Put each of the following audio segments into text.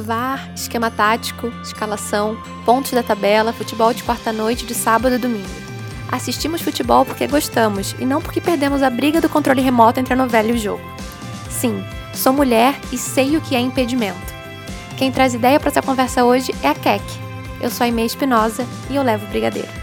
VAR, esquema tático, escalação, pontos da tabela, futebol de quarta-noite, de sábado e domingo. Assistimos futebol porque gostamos e não porque perdemos a briga do controle remoto entre a novela e o jogo. Sim, sou mulher e sei o que é impedimento. Quem traz ideia para essa conversa hoje é a Keck. Eu sou a Imei Espinosa e eu levo o brigadeiro.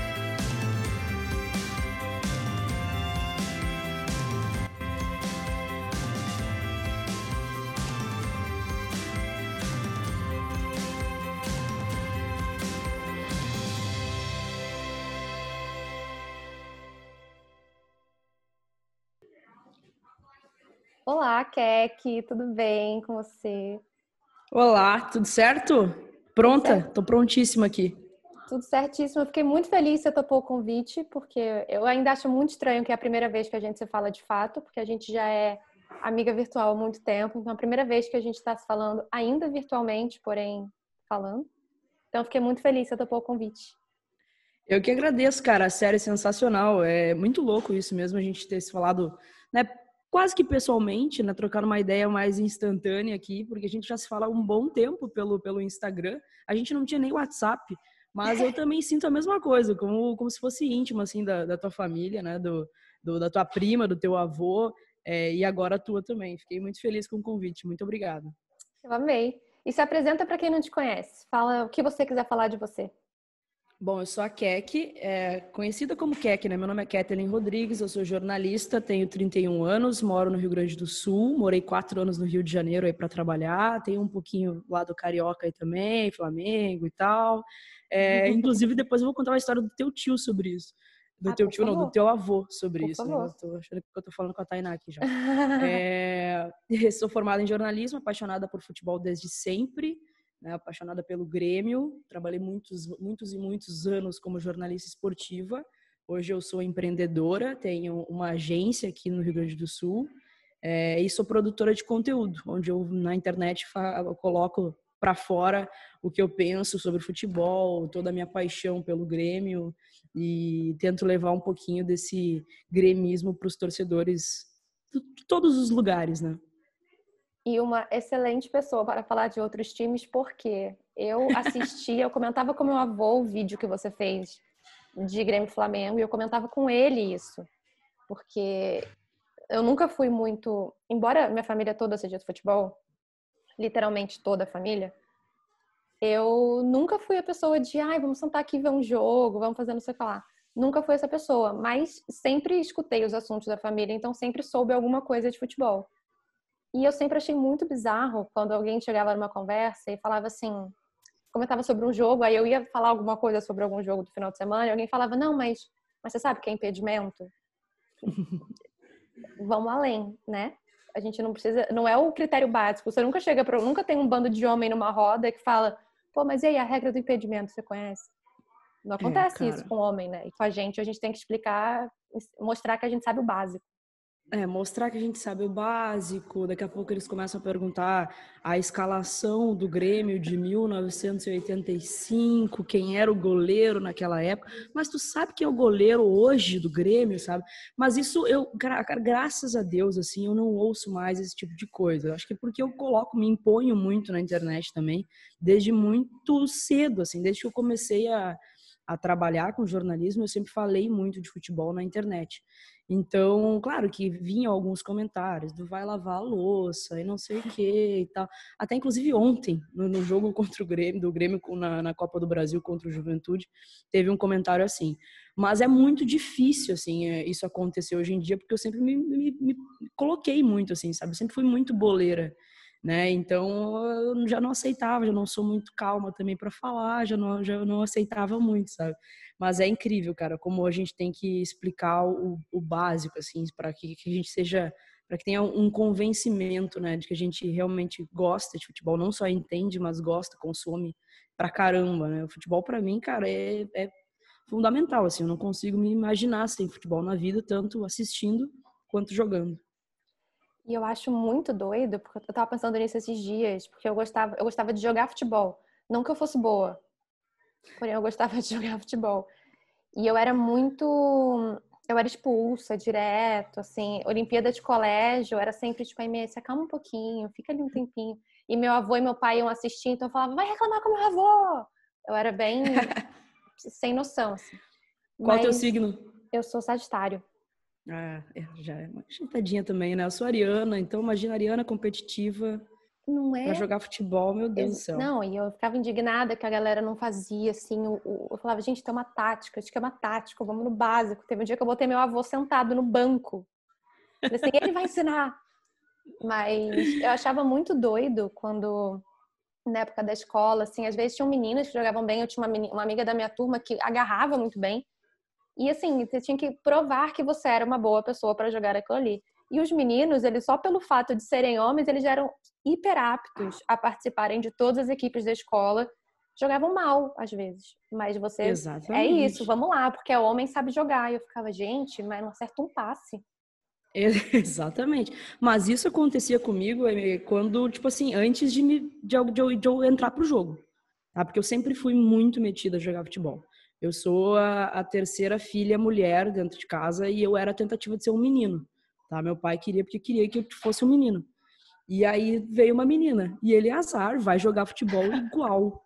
Keck, tudo bem com você? Olá, tudo certo? Pronta? Tudo Tô prontíssima aqui. Tudo certíssimo. Eu fiquei muito feliz que você topou o convite, porque eu ainda acho muito estranho que é a primeira vez que a gente se fala de fato, porque a gente já é amiga virtual há muito tempo, então é a primeira vez que a gente está se falando ainda virtualmente, porém falando. Então, fiquei muito feliz que você topou o convite. Eu que agradeço, cara. A série é sensacional. É muito louco isso mesmo, a gente ter se falado né, quase que pessoalmente, né, trocando uma ideia mais instantânea aqui, porque a gente já se fala há um bom tempo pelo, pelo Instagram. A gente não tinha nem WhatsApp, mas eu também sinto a mesma coisa, como, como se fosse íntimo, assim, da, da tua família, né, do, do, da tua prima, do teu avô, é, e agora a tua também. Fiquei muito feliz com o convite. Muito obrigada. Eu amei. E se apresenta para quem não te conhece. Fala o que você quiser falar de você. Bom, eu sou a Kek, é, conhecida como Kek, né? Meu nome é Kathleen Rodrigues, eu sou jornalista, tenho 31 anos, moro no Rio Grande do Sul, morei quatro anos no Rio de Janeiro aí para trabalhar, tenho um pouquinho lá do Carioca aí também, Flamengo e tal. É, inclusive, depois eu vou contar uma história do teu tio sobre isso. Do ah, teu tio, favor. não, do teu avô sobre por isso. Né? Eu tô achando que eu tô falando com a Tainá aqui já. é, sou formada em jornalismo, apaixonada por futebol desde sempre né, apaixonada pelo Grêmio, trabalhei muitos, muitos e muitos anos como jornalista esportiva. Hoje eu sou empreendedora, tenho uma agência aqui no Rio Grande do Sul é, e sou produtora de conteúdo, onde eu na internet eu coloco para fora o que eu penso sobre futebol, toda a minha paixão pelo Grêmio e tento levar um pouquinho desse gremismo para os torcedores de todos os lugares, né? E uma excelente pessoa para falar de outros times, porque eu assistia, eu comentava com meu avô o vídeo que você fez de Grêmio Flamengo e eu comentava com ele isso, porque eu nunca fui muito, embora minha família toda seja de futebol, literalmente toda a família, eu nunca fui a pessoa de, ai, vamos sentar aqui e ver um jogo, vamos fazer não sei o que lá. Nunca fui essa pessoa, mas sempre escutei os assuntos da família, então sempre soube alguma coisa de futebol. E eu sempre achei muito bizarro quando alguém chegava numa conversa e falava assim, comentava sobre um jogo, aí eu ia falar alguma coisa sobre algum jogo do final de semana, e alguém falava, não, mas, mas você sabe que é impedimento? Vamos além, né? A gente não precisa, não é o critério básico. Você nunca chega para, nunca tem um bando de homem numa roda que fala, pô, mas e aí a regra do impedimento você conhece? Não é, acontece é, isso com o homem, né? E com a gente, a gente tem que explicar, mostrar que a gente sabe o básico. É, mostrar que a gente sabe o básico. Daqui a pouco eles começam a perguntar a escalação do Grêmio de 1985, quem era o goleiro naquela época. Mas tu sabe quem é o goleiro hoje do Grêmio, sabe? Mas isso eu, graças a Deus, assim, eu não ouço mais esse tipo de coisa. Eu acho que é porque eu coloco, me imponho muito na internet também, desde muito cedo, assim, desde que eu comecei a, a trabalhar com jornalismo, eu sempre falei muito de futebol na internet. Então, claro que vinham alguns comentários do vai lavar a louça e não sei o que e tal. Até inclusive ontem, no, no, jogo contra o Grêmio, do Grêmio na, na, Copa do Brasil contra o Juventude, teve um comentário assim. Mas é muito difícil, assim, é, isso acontecer hoje em dia, porque eu sempre me, me, me coloquei muito, assim, sabe? Eu sempre fui muito boleira né? Então eu já não aceitava, já não sou muito calma também para falar, já não, já não aceitava muito, sabe? Mas é incrível, cara, como a gente tem que explicar o, o básico, assim, para que, que a gente seja, para que tenha um convencimento, né, de que a gente realmente gosta de futebol, não só entende, mas gosta, consome pra caramba, né? O futebol para mim, cara, é, é fundamental, assim, eu não consigo me imaginar sem futebol na vida, tanto assistindo quanto jogando. E eu acho muito doido, porque eu tava pensando nisso esses dias, porque eu gostava, eu gostava de jogar futebol. Não que eu fosse boa, porém eu gostava de jogar futebol. E eu era muito. Eu era expulsa direto, assim. Olimpíada de colégio, era sempre tipo, aí, se acalma um pouquinho, fica ali um tempinho. E meu avô e meu pai iam assistir, então eu falava, vai reclamar com meu avô! Eu era bem sem noção, assim. Qual teu signo? Eu sou Sagitário. Ah, é, já é uma chitadinha também, né? Eu sou Ariana, então imagina Ariana competitiva. Não é? Pra jogar futebol, meu Deus eu, do céu. Não, e eu ficava indignada que a galera não fazia, assim. O, o, eu falava, gente, tem uma tática, acho que é uma tática, vamos no básico. Teve um dia que eu botei meu avô sentado no banco. Assim, ele vai ensinar. Mas eu achava muito doido quando, na época da escola, assim, às vezes tinham meninas que jogavam bem. Eu tinha uma, uma amiga da minha turma que agarrava muito bem. E assim, você tinha que provar que você era uma boa pessoa para jogar aquilo ali. E os meninos, eles só pelo fato de serem homens, eles eram hiper aptos a participarem de todas as equipes da escola. Jogavam mal, às vezes. Mas você. Exatamente. É isso, vamos lá, porque é homem sabe jogar. E eu ficava, gente, mas não acerta um passe. Exatamente. Mas isso acontecia comigo é, quando, tipo assim, antes de, me, de, de, de eu entrar pro jogo. Tá? Porque eu sempre fui muito metida a jogar futebol. Eu sou a, a, terceira filha mulher dentro de casa e eu era a tentativa de ser um menino. Tá? Meu pai queria porque queria que eu fosse um menino. E aí veio uma menina e ele azar, vai jogar futebol igual.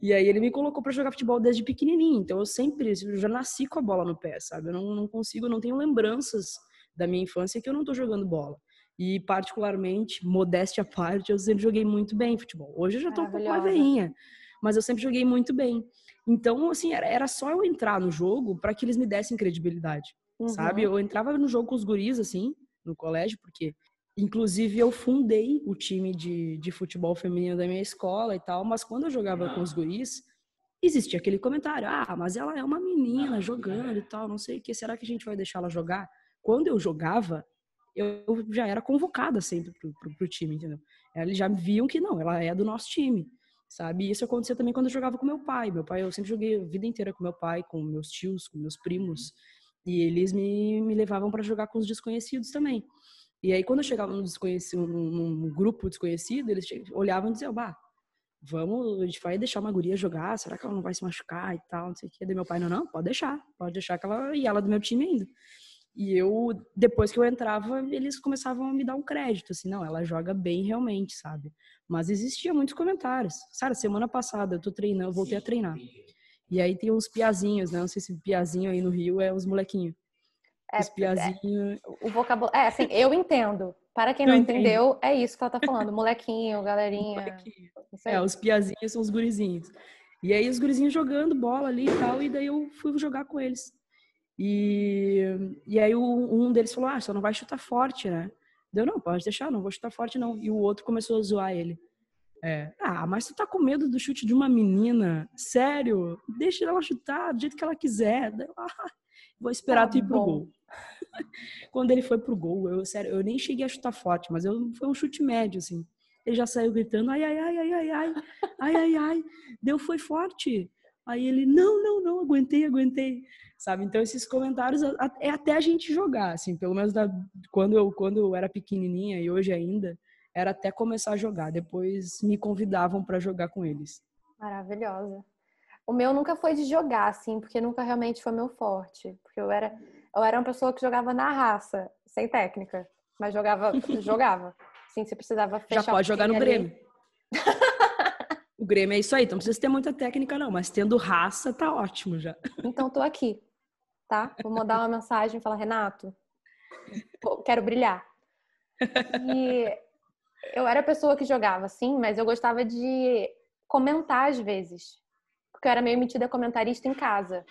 E aí ele me colocou para jogar futebol desde pequenininho. Então eu sempre, eu já nasci com a bola no pé, sabe? Eu não, não consigo, não tenho lembranças da minha infância que eu não tô jogando bola. E particularmente, modéstia à parte, eu sempre joguei muito bem futebol. Hoje eu já tô um pouco mais veinha, mas eu sempre joguei muito bem. Então, assim, era, era só eu entrar no jogo para que eles me dessem credibilidade, uhum. sabe? Eu entrava no jogo com os guris, assim, no colégio, porque, inclusive, eu fundei o time de, de futebol feminino da minha escola e tal, mas quando eu jogava com os guris, existia aquele comentário: ah, mas ela é uma menina jogando e tal, não sei o que, será que a gente vai deixar ela jogar? Quando eu jogava, eu já era convocada sempre pro, pro, pro time, entendeu? Eles já viam que não, ela é do nosso time sabe? E isso acontecia também quando eu jogava com meu pai. Meu pai, eu sempre joguei a vida inteira com meu pai, com meus tios, com meus primos, e eles me, me levavam para jogar com os desconhecidos também. E aí, quando eu chegava num, desconhecido, num, grupo desconhecido, eles olhavam e diziam, bah, vamos, a gente vai deixar uma guria jogar, será que ela não vai se machucar e tal, não sei o que. Daí meu pai, não, não, pode deixar, pode deixar que ela, e ela é do meu time ainda. E eu, depois que eu entrava, eles começavam a me dar um crédito, assim, não, ela joga bem realmente, sabe? Mas existia muitos comentários. Sabe, semana passada eu tô treinando, eu voltei a treinar. E aí tem uns piazinhos, né? Não sei se piazinho aí no Rio é os molequinhos. É, os piazinhos. É, o vocabulário. É, assim, eu entendo. Para quem não entendeu, é isso que ela tá falando. Molequinho, galerinha. Molequinho. É, os piazinhos são os gurizinhos. E aí os gurizinhos jogando bola ali e tal, e daí eu fui jogar com eles. E, e aí o, um deles falou, ah, só não vai chutar forte, né? Deu, não, pode deixar, não vou chutar forte não. E o outro começou a zoar ele. É, ah, mas tu tá com medo do chute de uma menina? Sério? Deixa ela chutar do jeito que ela quiser. Ah, vou esperar tá tu ir pro gol. Quando ele foi pro gol, eu, sério, eu nem cheguei a chutar forte, mas eu, foi um chute médio, assim. Ele já saiu gritando, ai, ai, ai, ai, ai, ai, ai, ai, ai. Deu, foi forte. Aí ele, não, não, não, aguentei, aguentei sabe? Então esses comentários é até a gente jogar, assim, pelo menos da, quando eu quando eu era pequenininha e hoje ainda, era até começar a jogar. Depois me convidavam para jogar com eles. Maravilhosa. O meu nunca foi de jogar, assim, porque nunca realmente foi meu forte, porque eu era eu era uma pessoa que jogava na raça, sem técnica, mas jogava jogava. Sim, você precisava fechar. Já pode jogar no Grêmio. o Grêmio é isso aí, então não precisa ter muita técnica não, mas tendo raça tá ótimo já. Então tô aqui tá? Vou mandar uma mensagem e falar, Renato, quero brilhar. E eu era a pessoa que jogava, sim, mas eu gostava de comentar às vezes. Porque eu era meio metida comentarista em casa.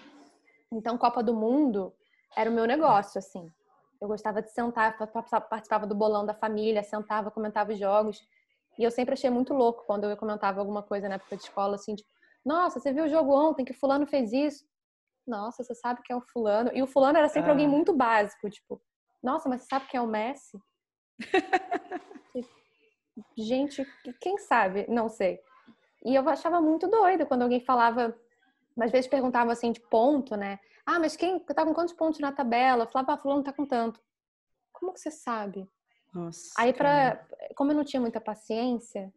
Então, Copa do Mundo era o meu negócio, assim. Eu gostava de sentar, participava do bolão da família, sentava, comentava os jogos. E eu sempre achei muito louco quando eu comentava alguma coisa na época de escola, assim, tipo, nossa, você viu o jogo ontem que fulano fez isso? nossa, você sabe que é o fulano. E o fulano era sempre ah. alguém muito básico, tipo, nossa, mas você sabe que é o Messi? Gente, quem sabe? Não sei. E eu achava muito doido quando alguém falava, às vezes perguntava assim de ponto, né? Ah, mas quem tá com quantos pontos na tabela? Eu falava, ah, fulano tá com tanto. Como que você sabe? Nossa. Aí para, como eu não tinha muita paciência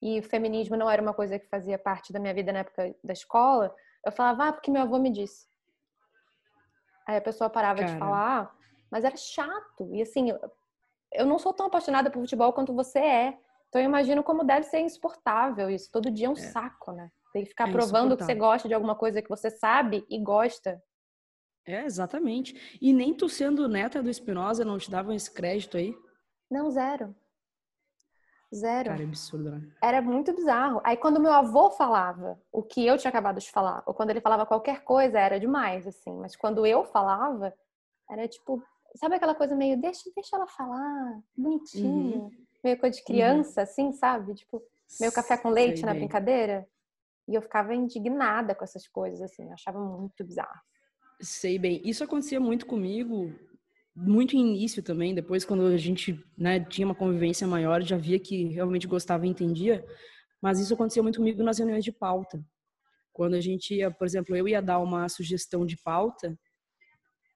e o feminismo não era uma coisa que fazia parte da minha vida na época da escola, eu falava, ah, porque meu avô me disse. Aí a pessoa parava Cara. de falar, mas era chato. E assim, eu, eu não sou tão apaixonada por futebol quanto você é. Então eu imagino como deve ser insuportável isso. Todo dia é um é. saco, né? Tem que ficar é provando que você gosta de alguma coisa que você sabe e gosta. É, exatamente. E nem tu sendo neta do Espinosa não te davam esse crédito aí? Não, zero. Zero. Cara, é absurdo, né? Era muito bizarro. Aí quando meu avô falava o que eu tinha acabado de falar, ou quando ele falava qualquer coisa, era demais, assim. Mas quando eu falava, era tipo, sabe aquela coisa meio, deixa, deixa ela falar, bonitinho. Uhum. Meio coisa de uhum. criança, uhum. assim, sabe? Tipo, meio café com leite Sei na bem. brincadeira. E eu ficava indignada com essas coisas, assim. Eu achava muito bizarro. Sei bem. Isso acontecia muito comigo muito início também, depois quando a gente né, tinha uma convivência maior, já via que realmente gostava e entendia, mas isso acontecia muito comigo nas reuniões de pauta. Quando a gente ia, por exemplo, eu ia dar uma sugestão de pauta,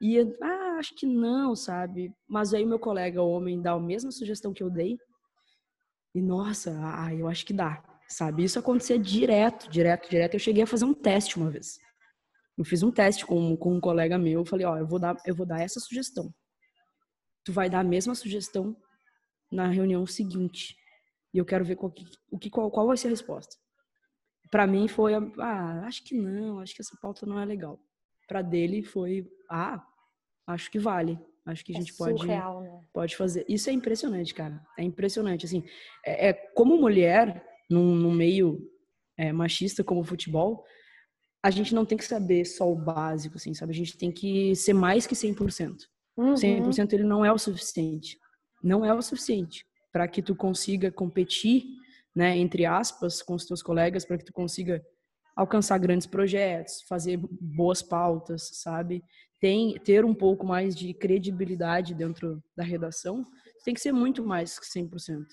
ia, ah, acho que não, sabe? Mas aí meu colega homem dá a mesma sugestão que eu dei, e nossa, ah, eu acho que dá, sabe? Isso acontecia direto, direto, direto. Eu cheguei a fazer um teste uma vez. Eu fiz um teste com, com um colega meu, falei, ó, eu vou dar, eu vou dar essa sugestão tu vai dar a mesma sugestão na reunião seguinte. E eu quero ver qual, o que, qual, qual vai ser a resposta. Para mim foi, ah, acho que não, acho que essa pauta não é legal. Para dele foi, ah, acho que vale. Acho que a é gente é pode, né? pode fazer. Isso é impressionante, cara. É impressionante. Assim, é, é como mulher, num, num meio é, machista como o futebol, a gente não tem que saber só o básico, assim, sabe? A gente tem que ser mais que 100%. Uhum. 100% ele não é o suficiente. Não é o suficiente para que tu consiga competir, né, entre aspas, com os teus colegas, para que tu consiga alcançar grandes projetos, fazer boas pautas, sabe? Tem ter um pouco mais de credibilidade dentro da redação, tem que ser muito mais que 100%.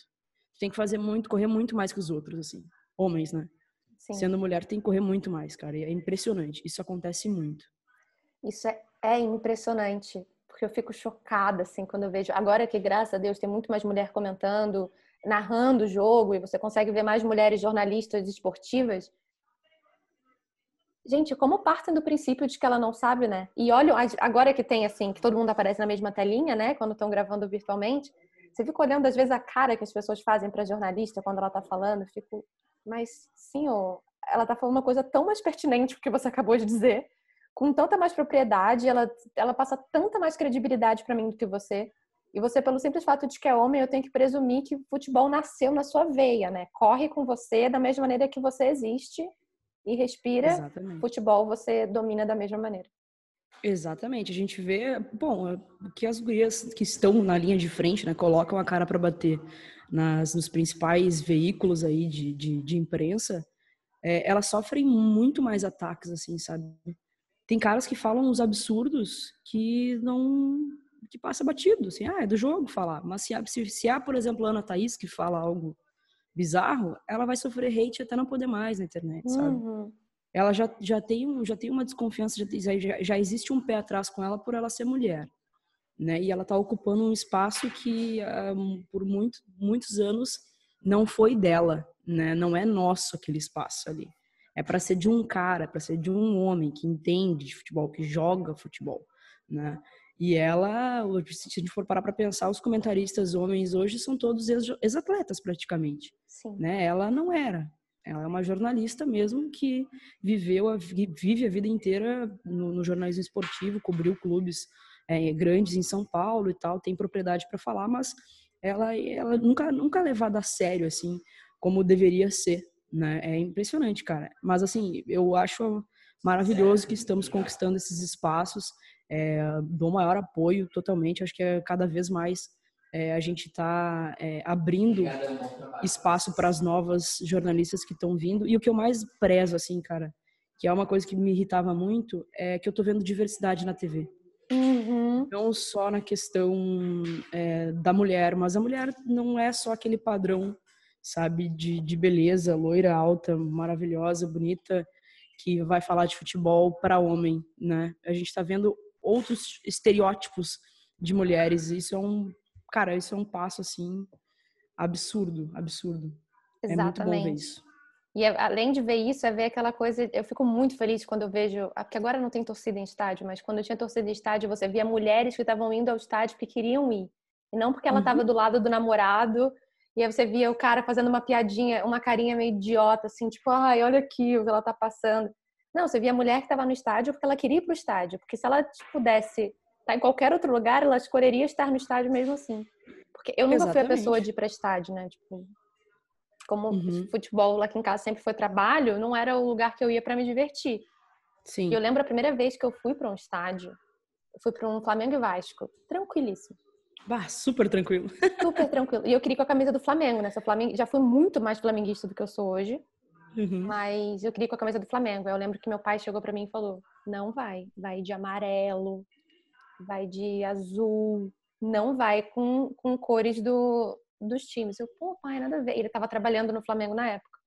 Tem que fazer muito, correr muito mais que os outros assim. Homens, né? Sim. Sendo mulher tem que correr muito mais, cara. E é impressionante. Isso acontece muito. Isso é, é impressionante porque eu fico chocada, assim, quando eu vejo. Agora que, graças a Deus, tem muito mais mulher comentando, narrando o jogo, e você consegue ver mais mulheres jornalistas esportivas. Gente, como partem do princípio de que ela não sabe, né? E olha, agora que tem, assim, que todo mundo aparece na mesma telinha, né? Quando estão gravando virtualmente, você fica olhando, às vezes, a cara que as pessoas fazem para jornalista quando ela tá falando. Fico, mas, senhor, ela tá falando uma coisa tão mais pertinente que você acabou de dizer com tanta mais propriedade, ela, ela passa tanta mais credibilidade para mim do que você. E você, pelo simples fato de que é homem, eu tenho que presumir que o futebol nasceu na sua veia, né? Corre com você da mesma maneira que você existe e respira. Exatamente. Futebol você domina da mesma maneira. Exatamente. A gente vê, bom, que as gurias que estão na linha de frente, né, colocam a cara para bater nas, nos principais veículos aí de, de, de imprensa, é, elas sofrem muito mais ataques, assim, sabe? Tem caras que falam uns absurdos que não que passa batido, assim, ah, é do jogo falar. Mas se há, se, se há, por exemplo, a Ana Thaís que fala algo bizarro, ela vai sofrer hate até não poder mais na internet, sabe? Uhum. Ela já, já, tem, já tem uma desconfiança, já, já existe um pé atrás com ela por ela ser mulher, né? E ela tá ocupando um espaço que um, por muito, muitos anos não foi dela, né? Não é nosso aquele espaço ali. É para ser de um cara, para ser de um homem que entende de futebol, que joga futebol, né? E ela, se a gente for parar para pensar, os comentaristas homens hoje são todos ex-atletas praticamente, Sim. né? Ela não era. Ela é uma jornalista mesmo que viveu a, vive a vida inteira no, no jornalismo esportivo, cobriu clubes é, grandes em São Paulo e tal, tem propriedade para falar, mas ela, ela nunca, nunca é levada a sério assim como deveria ser, né? É impressionante, cara. Mas assim, eu acho maravilhoso que estamos conquistando esses espaços. É, dou maior apoio totalmente. Acho que é cada vez mais é, a gente está é, abrindo espaço para as novas jornalistas que estão vindo. E o que eu mais prezo, assim, cara, que é uma coisa que me irritava muito, é que eu tô vendo diversidade na TV. Uhum. Não só na questão é, da mulher, mas a mulher não é só aquele padrão sabe, de, de beleza, loira, alta, maravilhosa, bonita, que vai falar de futebol para homem, né? A gente está vendo outros estereótipos de mulheres. Isso é um, cara, isso é um passo assim absurdo, absurdo. Exatamente. É muito bom ver isso. E é, além de ver isso, é ver aquela coisa. Eu fico muito feliz quando eu vejo. Ah, porque agora não tem torcida em estádio, mas quando eu tinha torcida em estádio, você via mulheres que estavam indo ao estádio porque queriam ir. E não porque ela estava uhum. do lado do namorado E aí você via o cara fazendo uma piadinha, uma carinha meio idiota, assim, tipo, ai, olha aqui o que ela tá passando. Não, você via a mulher que estava no estádio porque ela queria ir pro estádio. Porque se ela pudesse estar em qualquer outro lugar, ela escolheria estar no estádio mesmo assim. Porque eu nunca Exatamente. fui a pessoa de ir pra estádio, né? Tipo, como uhum. futebol lá aqui em casa sempre foi trabalho, não era o lugar que eu ia para me divertir. Sim. E eu lembro a primeira vez que eu fui para um estádio, eu fui para um Flamengo e Vasco, tranquilíssimo. Bah, super tranquilo. Super tranquilo. E eu queria com a camisa do Flamengo, né? Flamengo, já fui muito mais flamenguista do que eu sou hoje. Uhum. Mas eu queria com a camisa do Flamengo. Eu lembro que meu pai chegou para mim e falou: não vai, vai de amarelo, vai de azul, não vai com, com cores do, dos times. Eu, pô, pai, nada a ver. Ele tava trabalhando no Flamengo na época.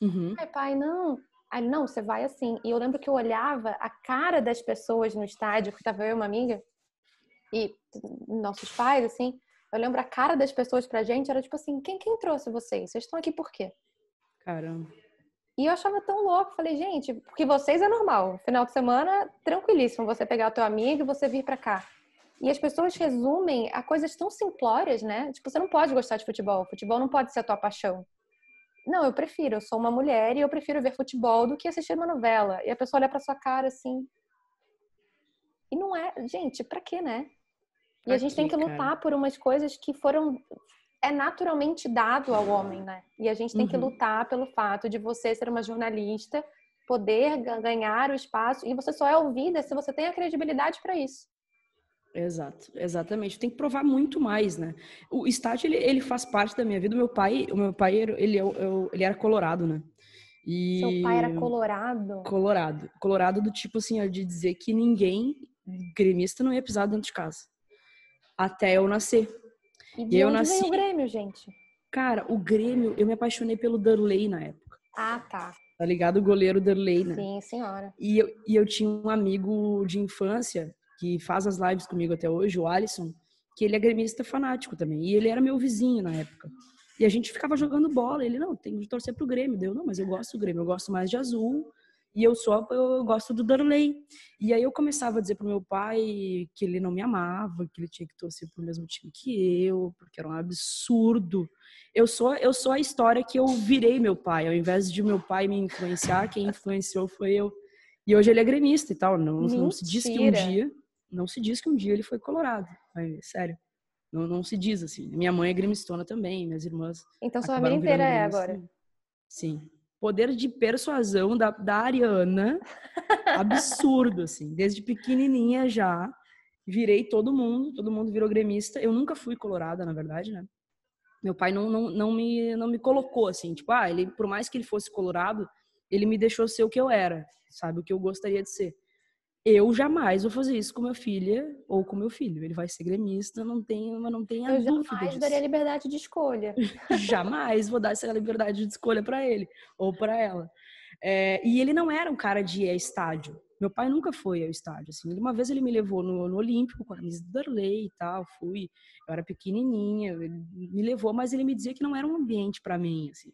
Uhum. Ai, pai, não. Aí, não, você vai assim. E eu lembro que eu olhava a cara das pessoas no estádio, que tava eu e uma amiga, e nossos pais, assim, eu lembro a cara das pessoas pra gente, era tipo assim, quem, quem trouxe vocês? Vocês estão aqui por quê? Caramba. E eu achava tão louco, falei, gente, porque vocês é normal. Final de semana, tranquilíssimo, você pegar o teu amigo e você vir pra cá. E as pessoas resumem a coisas tão simplórias, né? Tipo, você não pode gostar de futebol, futebol não pode ser a tua paixão. Não, eu prefiro, eu sou uma mulher e eu prefiro ver futebol do que assistir uma novela. E a pessoa olha pra sua cara assim. E não é, gente, pra quê, né? E a gente tem que lutar cara. por umas coisas que foram é naturalmente dado ao homem, né? E a gente tem uhum. que lutar pelo fato de você ser uma jornalista, poder ganhar o espaço e você só é ouvida se você tem a credibilidade para isso. Exato, exatamente. Tem que provar muito mais, né? O estágio ele, ele faz parte da minha vida. O meu pai, o meu pai ele, ele era colorado, né? E... Seu pai era colorado? Colorado. Colorado do tipo assim, de dizer que ninguém gremista não ia pisar dentro de casa. Até eu nascer. E de e eu nasci... o Grêmio, gente? Cara, o Grêmio, eu me apaixonei pelo Darley na época. Ah, tá. Tá ligado? O goleiro Darley, né? Sim, senhora. E eu, e eu tinha um amigo de infância que faz as lives comigo até hoje, o Alisson, que ele é gremista fanático também. E ele era meu vizinho na época. E a gente ficava jogando bola. Ele, não, tem que torcer pro Grêmio. Deu, não, mas eu gosto do Grêmio, eu gosto mais de azul e eu só eu gosto do Darley. E aí eu começava a dizer pro meu pai que ele não me amava, que ele tinha que torcer pro mesmo time que eu, porque era um absurdo. Eu sou eu sou a história que eu virei meu pai, ao invés de meu pai me influenciar, quem influenciou foi eu. E hoje ele é gremista e tal, não, não se diz que um dia, não se diz que um dia ele foi colorado. sério. Não, não se diz assim. Minha mãe é gremistona também, minhas irmãs. Então sua família inteira é agora. Sim poder de persuasão da, da Ariana absurdo, assim. Desde pequenininha já, virei todo mundo, todo mundo virou gremista. Eu nunca fui colorada, na verdade, né? Meu pai não, não, não, me, não me colocou assim, tipo, ah, ele, por mais que ele fosse colorado, ele me deixou ser o que eu era, sabe? O que eu gostaria de ser eu jamais vou fazer isso com minha filha ou com meu filho. Ele vai ser gremista, não tenho, não tenha eu dúvida. Eu jamais disso. daria liberdade de escolha. jamais vou dar essa liberdade de escolha para ele ou para ela. É, e ele não era um cara de ir a estádio. Meu pai nunca foi ao estádio. Assim. Uma vez ele me levou no, no Olímpico com a camisa do Darley e tal. Fui, eu era pequenininha, ele me levou, mas ele me dizia que não era um ambiente para mim. Assim.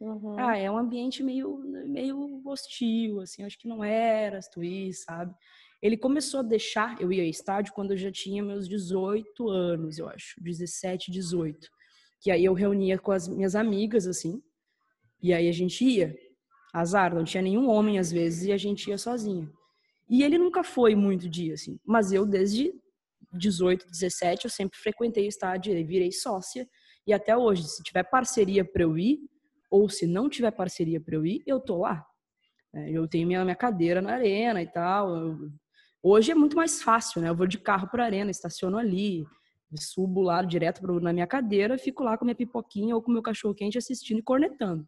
Uhum. Ah, é um ambiente meio, meio hostil, assim, acho que não era Twist, sabe? Ele começou a deixar, eu ia ao estádio quando eu já tinha meus 18 anos, eu acho, 17, 18. Que aí eu reunia com as minhas amigas, assim, e aí a gente ia. Azar, não tinha nenhum homem às vezes, e a gente ia sozinha. E ele nunca foi muito dia, assim, mas eu desde 18, 17, eu sempre frequentei estádio, virei sócia, e até hoje, se tiver parceria para eu ir, ou se não tiver parceria para eu ir, eu tô lá. É, eu tenho minha, minha cadeira na arena e tal. Hoje é muito mais fácil, né? Eu vou de carro para a arena, estaciono ali, subo lá direto pro, na minha cadeira, fico lá com minha pipoquinha ou com meu cachorro quente assistindo e cornetando.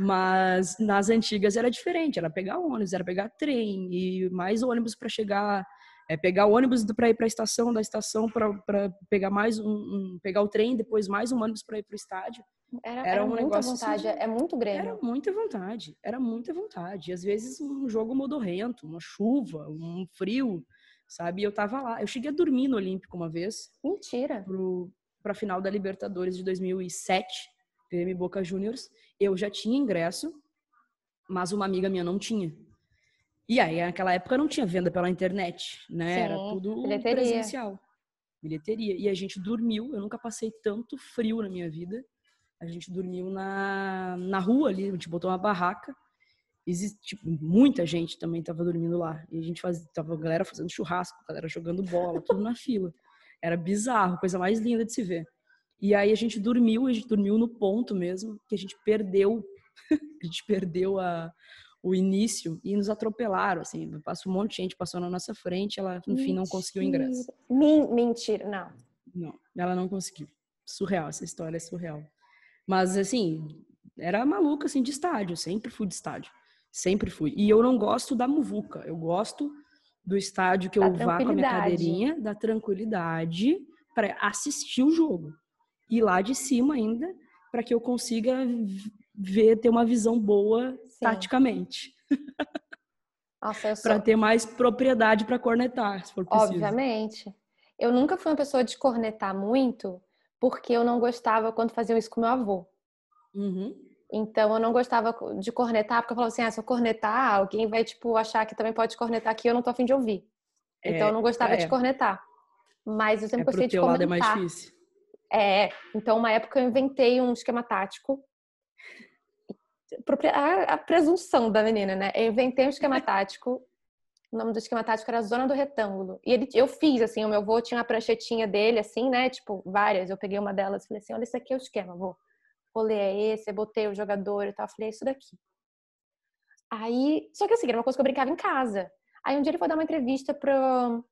Mas nas antigas era diferente, era pegar ônibus, era pegar trem e mais ônibus para chegar, é pegar ônibus para ir para a estação, da estação para pegar mais um, um, pegar o trem, depois mais um ônibus para ir para o estádio. Era, era, era um muita vontade, assim, é muito grande. Era muita vontade, era muita vontade. Às vezes um jogo modorrento, uma chuva, um frio, sabe? Eu tava lá. Eu cheguei a dormir no Olímpico uma vez. Mentira. Pro, pra final da Libertadores de 2007, PM Boca Juniors. Eu já tinha ingresso, mas uma amiga minha não tinha. E aí, naquela época não tinha venda pela internet, né? Sim, Era tudo bilheteria. presencial. Bilheteria. E a gente dormiu. Eu nunca passei tanto frio na minha vida a gente dormiu na, na rua ali, a gente botou uma barraca. Existe, tipo, muita gente também tava dormindo lá. E a gente fazia, tava a galera fazendo churrasco, a galera jogando bola, tudo na fila. Era bizarro, coisa mais linda de se ver. E aí a gente dormiu, a gente dormiu no ponto mesmo, que a gente perdeu, a gente perdeu a, o início e nos atropelaram, assim, passou um monte de gente passou na nossa frente, ela no fim não conseguiu o ingresso. Mentira, não. Não, ela não conseguiu. Surreal, essa história é surreal. Mas assim, era maluca assim de estádio, sempre fui de estádio. Sempre fui. E eu não gosto da muvuca, eu gosto do estádio que da eu vá com a minha cadeirinha, da tranquilidade para assistir o jogo. E lá de cima ainda, para que eu consiga ver, ter uma visão boa Sim. taticamente. Nossa, sou... para ter mais propriedade para cornetar, se for preciso. Obviamente. Eu nunca fui uma pessoa de cornetar muito, porque eu não gostava quando faziam isso com meu avô. Uhum. Então eu não gostava de cornetar, porque eu falava assim: ah, se eu cornetar, alguém vai tipo achar que também pode cornetar aqui, eu não tô afim de ouvir. É, então eu não gostava é. de cornetar. Mas eu sempre é gostei de comentar. Lado é mais difícil. É, então uma época eu inventei um esquema tático. A presunção da menina, né? Eu inventei um esquema tático. O nome do esquema tático era Zona do Retângulo. E ele, eu fiz, assim, o meu avô tinha uma pranchetinha dele, assim, né? Tipo, várias. Eu peguei uma delas e falei assim: olha, esse aqui é o esquema, vou rolê é esse, eu botei o jogador e tal. Eu falei, é isso daqui. Aí, só que assim, era uma coisa que eu brincava em casa. Aí um dia ele foi dar uma entrevista pro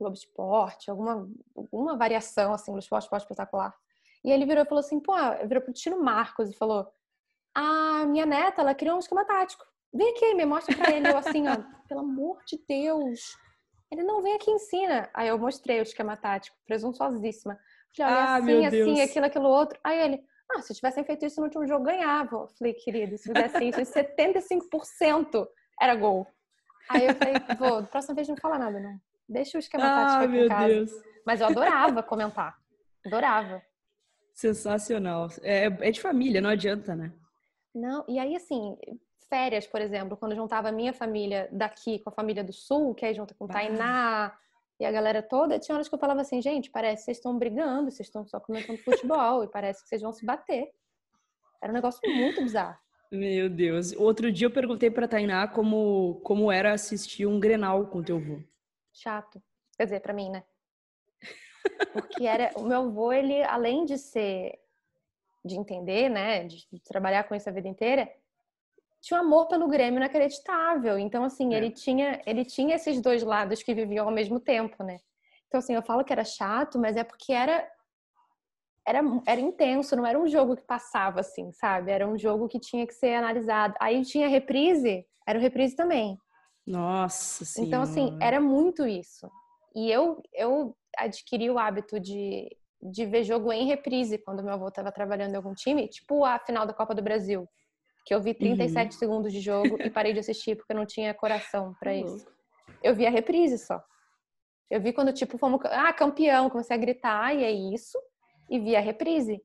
Globo Esporte, alguma, alguma variação, assim, Globo Esporte, Esporte Espetacular. E ele virou e falou assim, pô, virou pro Tino Marcos e falou, a minha neta, ela criou um esquema tático. Vem aqui, me mostra pra ele. Eu assim, ó, pelo amor de Deus. Ele não vem aqui e ensina. Aí eu mostrei o esquema tático, presunçosíssima. Falei, olha, ah, assim, assim, aquilo, aquilo outro. Aí ele, ah, se tivessem feito isso no último jogo, ganhava. Eu falei, querido, se fizesse isso, 75% era gol. Aí eu falei, vou, próxima vez não fala nada, não. Deixa o esquema ah, tático aqui em casa. Deus. Mas eu adorava comentar. Adorava. Sensacional. É, é de família, não adianta, né? Não, e aí assim, férias, por exemplo, quando juntava a minha família daqui com a família do sul, que aí junta com Tainá, e a galera toda, tinha horas que eu falava assim, gente, parece que vocês estão brigando, vocês estão só comentando futebol e parece que vocês vão se bater. Era um negócio muito bizarro. Meu Deus. Outro dia eu perguntei pra Tainá como, como era assistir um Grenal com teu avô. Chato. Quer dizer, pra mim, né? Porque era o meu avô, ele além de ser de entender, né, de, de trabalhar com isso a vida inteira, tinha um amor pelo Grêmio inacreditável. Então, assim, é. ele, tinha, ele tinha esses dois lados que viviam ao mesmo tempo, né? Então, assim, eu falo que era chato, mas é porque era, era, era intenso, não era um jogo que passava, assim, sabe? Era um jogo que tinha que ser analisado. Aí tinha reprise, era o reprise também. Nossa Senhora. Então, assim, era muito isso. E eu, eu adquiri o hábito de, de ver jogo em reprise quando meu avô estava trabalhando em algum time, tipo a final da Copa do Brasil que eu vi 37 uhum. segundos de jogo e parei de assistir porque eu não tinha coração para uhum. isso. Eu vi a reprise só. Eu vi quando, tipo, fomos, ah, campeão, comecei a gritar, e é isso, e vi a reprise.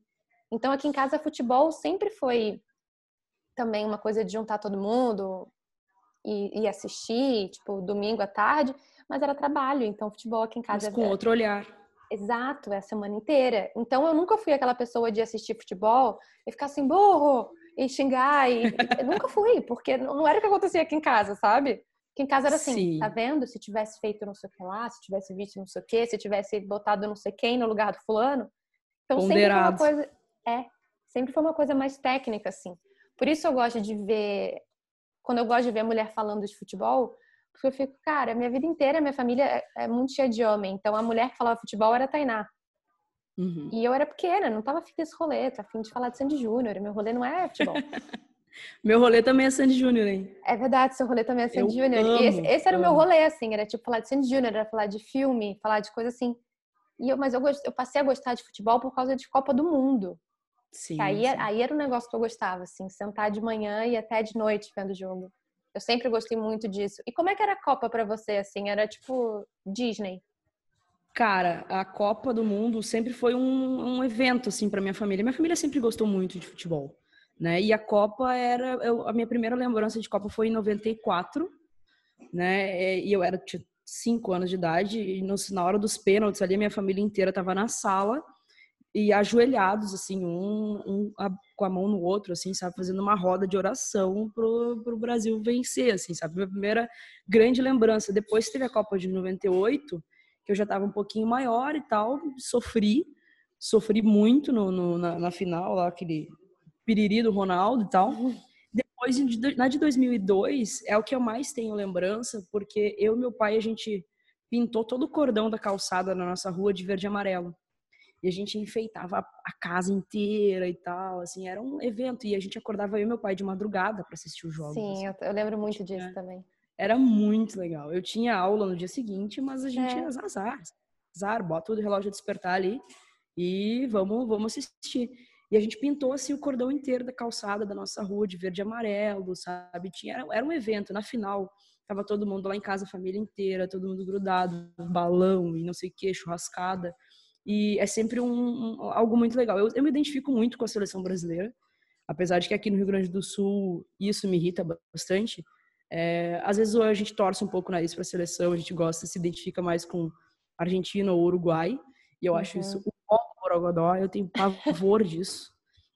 Então, aqui em casa, futebol sempre foi também uma coisa de juntar todo mundo e, e assistir, tipo, domingo à tarde, mas era trabalho, então futebol aqui em casa... Mas com é... outro olhar. Exato, é a semana inteira. Então, eu nunca fui aquela pessoa de assistir futebol e ficar assim, burro, e xingar. E... nunca fui, porque não era o que acontecia aqui em casa, sabe? Aqui em casa era assim, Sim. tá vendo? Se tivesse feito não sei o que lá, se tivesse visto não sei o que, se tivesse botado não sei quem no lugar do fulano. Então Ponderado. sempre foi uma coisa. É, sempre foi uma coisa mais técnica, assim. Por isso eu gosto de ver. Quando eu gosto de ver a mulher falando de futebol, porque eu fico, cara, minha vida inteira, minha família é, é muito cheia de homem. Então a mulher que falava futebol era a Tainá. Uhum. E eu era pequena, não tava afim desse rolê, tô afim de falar de Sandy Júnior. Meu rolê não é futebol. meu rolê também é Sandy Júnior, hein? É verdade, seu rolê também é Sandy Júnior. Esse, esse era amo. o meu rolê, assim, era tipo falar de Sandy Júnior, era falar de filme, falar de coisa assim. E eu, mas eu, eu passei a gostar de futebol por causa de Copa do Mundo. Sim, aí, sim. aí era um negócio que eu gostava, assim, sentar de manhã e até de noite vendo o jogo. Eu sempre gostei muito disso. E como é que era a Copa para você, assim? Era tipo Disney? Cara, a Copa do Mundo sempre foi um, um evento, assim, para minha família. Minha família sempre gostou muito de futebol, né? E a Copa era... Eu, a minha primeira lembrança de Copa foi em 94, né? E eu era, tinha cinco anos de idade e no, na hora dos pênaltis ali, minha família inteira tava na sala e ajoelhados, assim, um, um a, com a mão no outro, assim, sabe? Fazendo uma roda de oração pro, pro Brasil vencer, assim, sabe? Minha primeira grande lembrança. Depois teve a Copa de 98, que eu já estava um pouquinho maior e tal, sofri, sofri muito no, no na, na, final, lá, aquele piriri do Ronaldo e tal. Depois, na de 2002, é o que eu mais tenho lembrança, porque eu e meu pai, a gente pintou todo o cordão da calçada na nossa rua de verde e amarelo e a gente enfeitava a casa inteira e tal, assim, era um evento e a gente acordava eu e meu pai de madrugada para assistir os jogos. Sim, assim. eu, lembro muito disso é. também. Era muito legal. Eu tinha aula no dia seguinte, mas a gente é. azar, azar, bota o relógio a despertar ali e vamos, vamos assistir. E a gente pintou assim o cordão inteiro da calçada da nossa rua de verde e amarelo, sabe? Tinha, era, era um evento. Na final, tava todo mundo lá em casa, a família inteira, todo mundo grudado, balão e não sei o que, churrascada. E é sempre um, um algo muito legal. Eu, eu me identifico muito com a seleção brasileira, apesar de que aqui no Rio Grande do Sul isso me irrita bastante. É, às vezes a gente torce um pouco nariz para a seleção, a gente gosta, se identifica mais com Argentina ou Uruguai, e eu uhum. acho isso o borogodó, eu tenho pavor disso.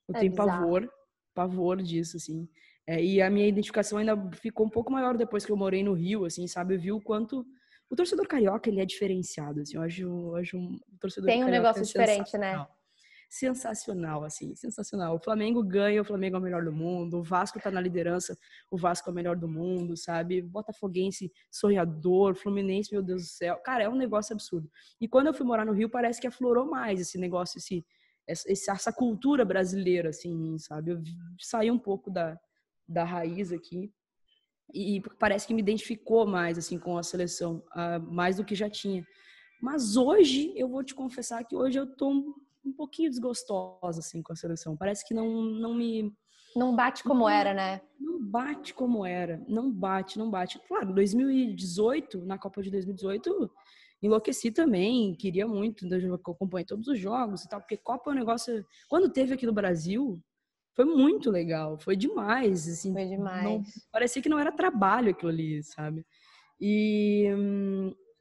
Eu é tenho bizarro. pavor, pavor disso, assim. É, e a minha identificação ainda ficou um pouco maior depois que eu morei no Rio, assim, sabe? Eu vi o quanto o torcedor carioca, ele é diferenciado, assim, eu acho, eu acho um torcedor Tem um negócio diferente, né? Sensacional, assim, sensacional. O Flamengo ganha, o Flamengo é o melhor do mundo, o Vasco tá na liderança, o Vasco é o melhor do mundo, sabe? Botafoguense, sonhador, Fluminense, meu Deus do céu. Cara, é um negócio absurdo. E quando eu fui morar no Rio, parece que aflorou mais esse negócio, esse, essa cultura brasileira, assim, sabe? Eu saí um pouco da, da raiz aqui e parece que me identificou mais assim com a seleção, uh, mais do que já tinha. Mas hoje eu vou te confessar que hoje eu tô um, pouquinho desgostosa assim com a seleção. Parece que não não me não bate como não, era, né? Não bate como era, não bate, não bate. Claro, 2018, na Copa de 2018, enlouqueci também, queria muito, eu acompanhei todos os jogos e tal, porque Copa é um negócio. Quando teve aqui no Brasil, foi muito legal, foi demais, assim. Foi demais. Não, parecia que não era trabalho aquilo ali, sabe? E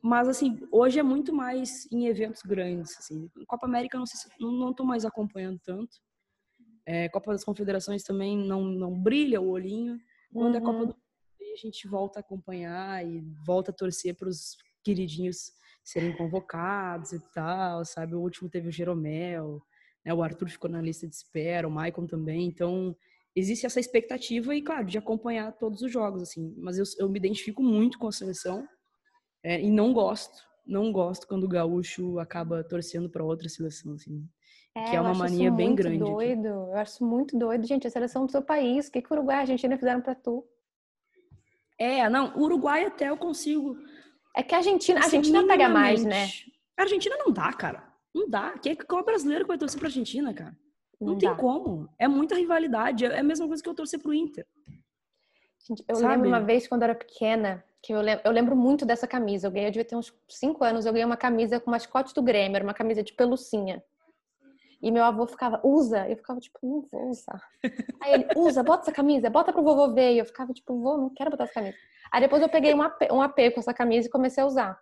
mas assim, hoje é muito mais em eventos grandes, assim. Copa América não sei se, não, tô mais acompanhando tanto. É, Copa das Confederações também não não brilha o olhinho. Quando uhum. é Copa uhum. do a gente volta a acompanhar e volta a torcer para os queridinhos serem convocados e tal, sabe? O último teve o Jeromel, né? O Arthur ficou na lista de espera, o Maicon também. Então, existe essa expectativa e, claro, de acompanhar todos os jogos, assim. Mas eu, eu me identifico muito com a seleção é, e não gosto, não gosto quando o gaúcho acaba torcendo para outra seleção, assim. É, que é uma mania bem grande. doido. Aqui. Eu acho muito doido, gente. A seleção do seu país. O que, que o Uruguai e a Argentina fizeram para tu? É, não, o Uruguai até eu consigo. É que a Argentina, a Argentina pega mais, né? A Argentina não dá, cara. Não dá. Quem é, qual é brasileiro que vai torcer pra Argentina, cara? Não, não tem dá. como. É muita rivalidade. É a mesma coisa que eu torcer pro Inter. Gente, eu Sabe? lembro uma vez quando eu era pequena, que eu lembro, eu lembro muito dessa camisa. Eu ganhei, eu devia ter uns 5 anos, eu ganhei uma camisa com mascote do Grêmio, era uma camisa de pelucinha. E meu avô ficava, usa. Eu ficava, tipo, não vou usar. Aí ele, usa, bota essa camisa, bota pro vovô ver. E eu ficava, tipo, vou, não quero botar essa camisa. Aí depois eu peguei um AP, um AP com essa camisa e comecei a usar.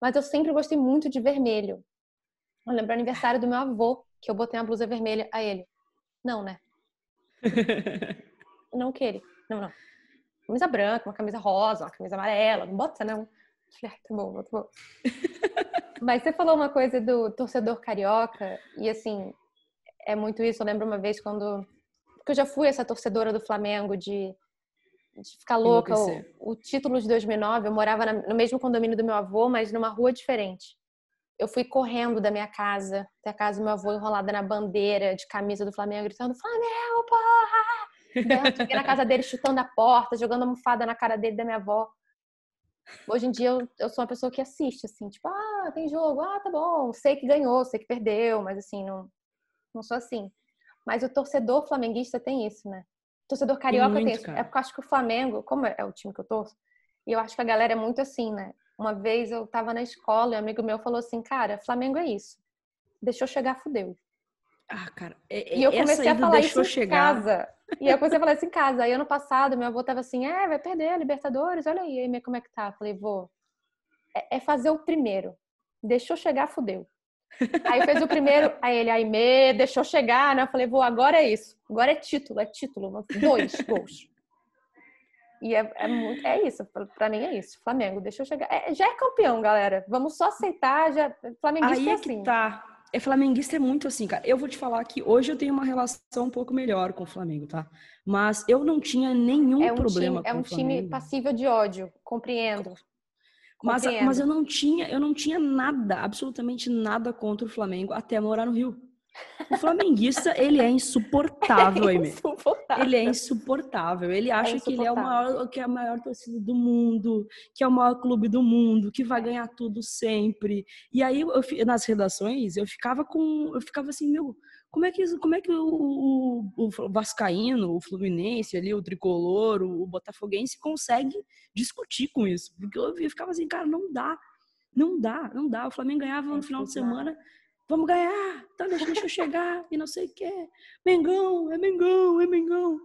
Mas eu sempre gostei muito de vermelho. Eu lembro o aniversário do meu avô, que eu botei uma blusa vermelha a ele. Não, né? não que ele. Não, não. Camisa branca, uma camisa rosa, uma camisa amarela. Não bota, não. Falei, tá bom, tá bom. Mas você falou uma coisa do torcedor carioca, e assim, é muito isso. Eu lembro uma vez quando. Porque eu já fui essa torcedora do Flamengo de, de ficar louca. O, o, título de 2009, eu morava na, no mesmo condomínio do meu avô, mas numa rua diferente eu fui correndo da minha casa até a casa do meu avô enrolada na bandeira de camisa do Flamengo, gritando Flamengo, porra! Cheguei na casa dele chutando a porta, jogando almofada na cara dele da minha avó. Hoje em dia eu, eu sou uma pessoa que assiste, assim, tipo, ah, tem jogo, ah, tá bom, sei que ganhou, sei que perdeu, mas assim, não, não sou assim. Mas o torcedor flamenguista tem isso, né? O torcedor carioca muito, tem isso. Cara. É porque eu acho que o Flamengo, como é o time que eu torço, e eu acho que a galera é muito assim, né? Uma vez eu tava na escola e um amigo meu falou assim, cara, Flamengo é isso. Deixou chegar, fudeu. Ah, cara. É, e eu comecei a falar isso chegar. em casa. E eu comecei a falar isso em casa. Aí ano passado, meu avô tava assim, é, vai perder a Libertadores, olha aí, aí como é que tá? Eu falei, vô, é, é fazer o primeiro. Deixou chegar, fudeu. Aí fez o primeiro, aí ele, aí me deixou chegar, né? Eu falei, vou, agora é isso. Agora é título, é título. Dois gols. E é, é, muito, é isso, para mim é isso. Flamengo, deixa eu chegar. É, já é campeão, galera. Vamos só aceitar. Já, flamenguista Aí é, é assim. que tá. É flamenguista é muito assim, cara. Eu vou te falar que hoje eu tenho uma relação um pouco melhor com o Flamengo, tá? Mas eu não tinha nenhum é um problema time, É com um o Flamengo. time passível de ódio, compreendo. Mas, compreendo. mas eu não tinha, eu não tinha nada, absolutamente nada contra o Flamengo até morar no Rio. O flamenguista, ele é insuportável, Aimee. Insuportável. Ele é insuportável. Ele acha que ele é o insuportável. maior, que é a maior torcida do mundo, que é o maior clube do mundo, que vai ganhar tudo sempre. E aí, eu nas redações, eu ficava com, eu ficava assim, meu, como é que, como é que o, o, o vascaíno, o fluminense ali, o tricolor, o, o botafoguense consegue discutir com isso? Porque eu, eu ficava assim, cara, não dá, não dá, não dá. O Flamengo ganhava no É final de bizarro. semana. Vamos ganhar, tá, deixa, deixa eu chegar, e não sei o quê. Mengão, é Mengão, é Mengão.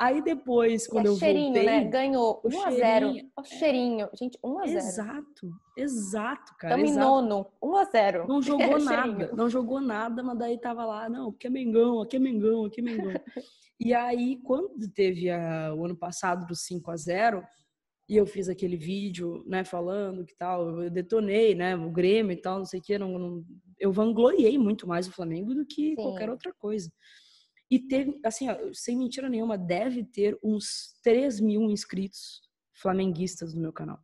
Aí depois, quando é eu cheirinho, voltei... né? Ganhou o 1 a 0 cheirinho, O cheirinho. Gente, 1 a 0 Exato, exato, cara. Estamos em nono. 1 a 0 Não jogou É nada, cheirinho. não jogou nada, mas daí tava lá, não, porque é Mengão, aqui é Mengão, aqui é Mengão. e aí, quando teve a- o ano passado do 5 a 0 e eu fiz aquele vídeo, né, falando que tal, eu detonei, né, o Grêmio e tal, não sei o que, não, não- eu vangloriei muito mais o Flamengo do que Sim. qualquer outra coisa. E teve, assim, ó, sem mentira nenhuma, deve ter uns 3 mil inscritos flamenguistas no meu canal.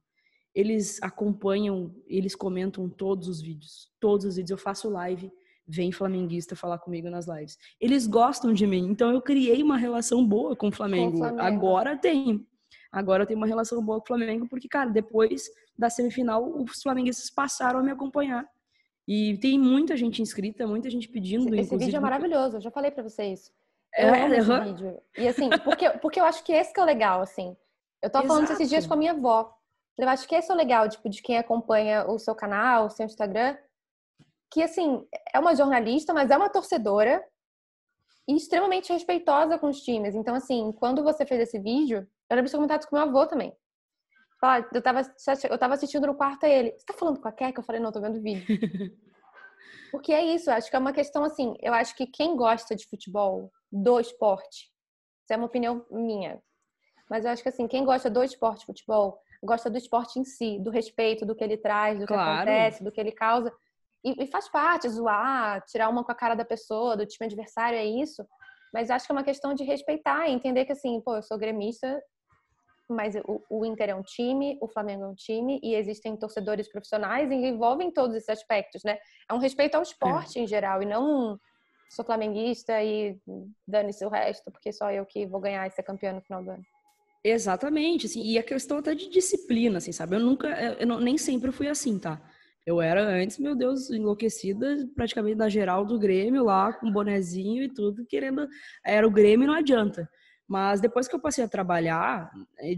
Eles acompanham, eles comentam todos os vídeos. Todos os vídeos. Eu faço live, vem flamenguista falar comigo nas lives. Eles gostam de mim, então eu criei uma relação boa com o Flamengo. Flamengo. Agora tem. Agora eu tenho uma relação boa com o Flamengo, porque, cara, depois da semifinal, os flamenguistas passaram a me acompanhar. E tem muita gente inscrita, muita gente pedindo, Esse vídeo é maravilhoso, eu já falei pra você isso. Eu É, amo esse aham. vídeo. E assim, porque, porque eu acho que esse que é o legal, assim. Eu tava falando esses dias com a minha avó. Eu acho que esse é o legal, tipo, de quem acompanha o seu canal, o seu Instagram. Que, assim, é uma jornalista, mas é uma torcedora e extremamente respeitosa com os times. Então, assim, quando você fez esse vídeo, eu lembro de ter comentado com meu avô também. Eu tava, eu tava assistindo no quarto a ele. Você tá falando com a Keka? Eu falei, não, tô vendo o vídeo. Porque é isso, acho que é uma questão assim. Eu acho que quem gosta de futebol, do esporte, isso é uma opinião minha. Mas eu acho que assim, quem gosta do esporte futebol, gosta do esporte em si, do respeito, do que ele traz, do que Claro. acontece, do que ele causa. E, e faz parte, zoar, tirar uma com a cara da pessoa, do time adversário, é isso. Mas acho que é uma questão de respeitar e entender que assim, pô, eu sou gremista, mas o, o Inter é um time, o Flamengo é um time, e existem torcedores profissionais e envolvem todos esses aspectos, né? É um respeito ao esporte em geral, e não um, sou flamenguista e dane-se o resto, porque só eu que vou ganhar e ser campeã no final do ano. Exatamente, assim, e a questão até de disciplina, assim, sabe? Eu nunca, eu não- nem sempre fui assim, tá? Eu era antes, meu Deus, enlouquecida, praticamente da geral do Grêmio lá, com bonezinho e tudo, querendo. Era o Grêmio, não adianta. Mas depois que eu passei a trabalhar, é,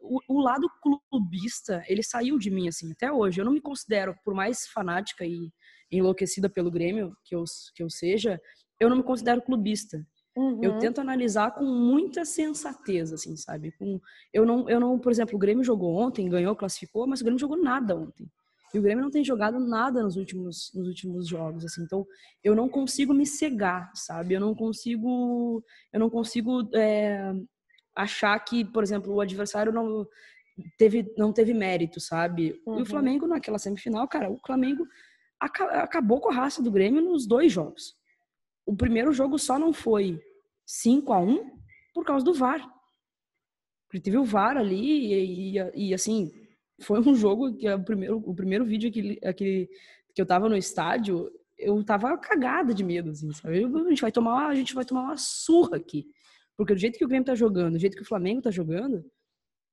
o, o lado clubista, ele saiu de mim, assim, até hoje. Eu não me considero, por mais fanática e enlouquecida pelo Grêmio que eu, que eu seja, eu não me considero clubista. Eu Uhum. tento analisar com muita sensatez, assim, sabe? Com, eu não, eu não, por exemplo, o Grêmio jogou ontem, ganhou, classificou, mas o Grêmio jogou nada ontem. E o Grêmio não tem jogado nada nos últimos, nos últimos jogos, assim. Então, eu não consigo me cegar, sabe? Eu não consigo, eu não consigo é, achar que, por exemplo, o adversário não teve, não teve mérito, sabe? E Uhum. o Flamengo naquela semifinal, cara, o Flamengo aca- acabou com a raça do Grêmio nos dois jogos. O primeiro jogo só não foi 5 a 1 por causa do VAR. Porque teve o VAR ali e, e- e, assim, foi um jogo que é o primeiro, o primeiro vídeo aquele, aquele, que eu tava no estádio, eu tava cagada de medo, assim, sabe? A gente vai tomar, uma- a gente vai tomar uma surra aqui. Porque do jeito que o Grêmio tá jogando, do jeito que o Flamengo tá jogando,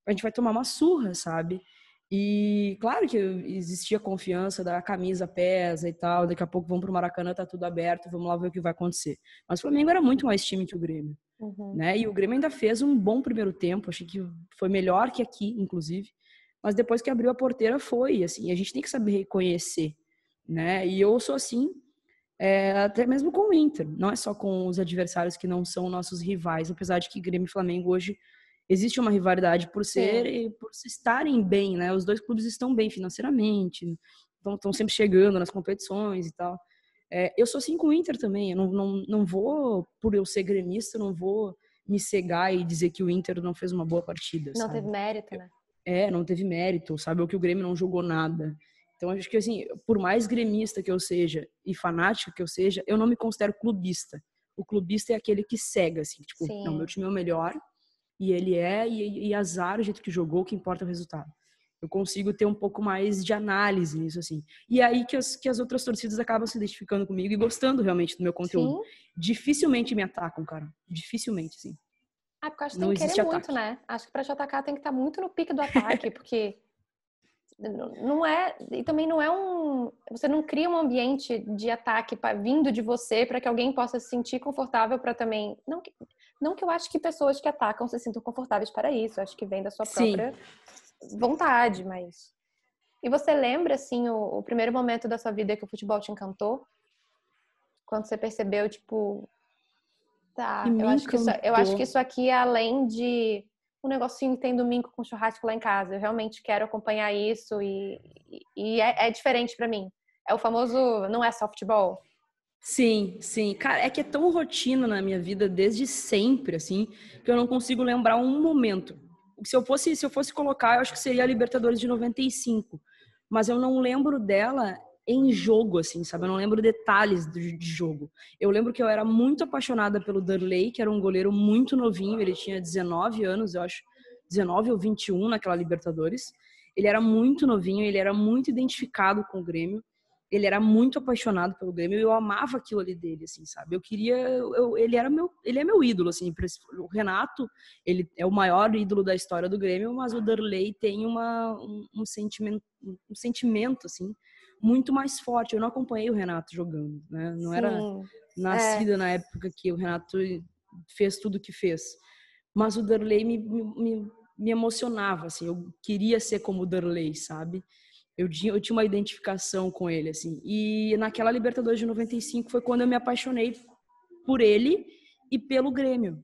a gente vai tomar uma surra, sabe? E claro que existia confiança da camisa pesa e tal, daqui a pouco vamos pro Maracanã, tá tudo aberto, vamos lá ver o que vai acontecer. Mas o Flamengo era muito mais time que o Grêmio, Uhum. né? E o Grêmio ainda fez um bom primeiro tempo, achei que foi melhor que aqui, inclusive. Mas depois que abriu a porteira foi, assim, a gente tem que saber reconhecer, né? E eu sou assim, é, até mesmo com o Inter, não é só com os adversários que não são nossos rivais, apesar de que Grêmio e Flamengo hoje existe uma rivalidade por ser e por se estarem bem, né? Os dois clubes estão bem financeiramente, estão sempre chegando nas competições e tal. É, eu sou assim com o Inter também. Eu não, não, não vou, por eu ser gremista, não vou me cegar e dizer que o Inter não fez uma boa partida. Não sabe? teve mérito, né? É, não teve mérito, sabe? Ou que o Grêmio não jogou nada. Então, acho que, assim, por mais gremista que eu seja e fanática que eu seja, eu não me considero clubista. O clubista é aquele que cega, assim, tipo, Sim. não, meu time é o melhor, e ele é, e, e azar o jeito que jogou, o que importa é o resultado. Eu consigo ter um pouco mais de análise nisso, assim. E é aí que as, que as outras torcidas acabam se identificando comigo e gostando realmente do meu conteúdo. Sim. Dificilmente me atacam, cara. Dificilmente, assim. Ah, porque eu acho que não tem que querer ataque. muito, né? Acho que pra te atacar tem que estar muito no pique do ataque, porque não é e também não é um você não cria um ambiente de ataque pra, vindo de você para que alguém possa se sentir confortável para também não que, não que eu acho que pessoas que atacam se sintam confortáveis para isso acho que vem da sua própria Sim. vontade mas e você lembra assim o, o, primeiro momento da sua vida que o futebol te encantou quando você percebeu tipo tá eu acho que isso, eu acho que isso aqui é além de um negocinho que tem domingo com churrasco lá em casa. Eu realmente quero acompanhar isso e, e é, é diferente para mim. É o famoso, não é softball. Sim, sim. Cara, é que é tão rotina na minha vida desde sempre, assim, que eu não consigo lembrar um momento. Se eu fosse, se eu fosse colocar, eu acho que seria a Libertadores de 95. Mas eu não lembro dela em jogo, assim, sabe? Eu não lembro detalhes de, jogo. Eu lembro que eu era muito apaixonada pelo Durley, que era um goleiro muito novinho, ele tinha 19 anos, eu acho, 19 ou 21 naquela Libertadores. Ele era muito novinho, ele era muito identificado com o Grêmio, ele era muito apaixonado pelo Grêmio, eu amava aquilo ali dele, assim, sabe? Eu queria, eu, ele era meu, ele é meu ídolo, assim, o Renato, ele é o maior ídolo da história do Grêmio, mas o Durley tem uma, um, um sentimento, um sentimento, assim, muito mais forte. Eu não acompanhei o Renato jogando, né? Não Sim. era nascida é. na época que o Renato fez tudo o que fez. Mas o Darley me, me, me emocionava, assim. Eu queria ser como o Darley, sabe? Eu tinha, eu tinha uma identificação com ele, assim. E naquela Libertadores de 95 foi quando eu me apaixonei por ele e pelo Grêmio.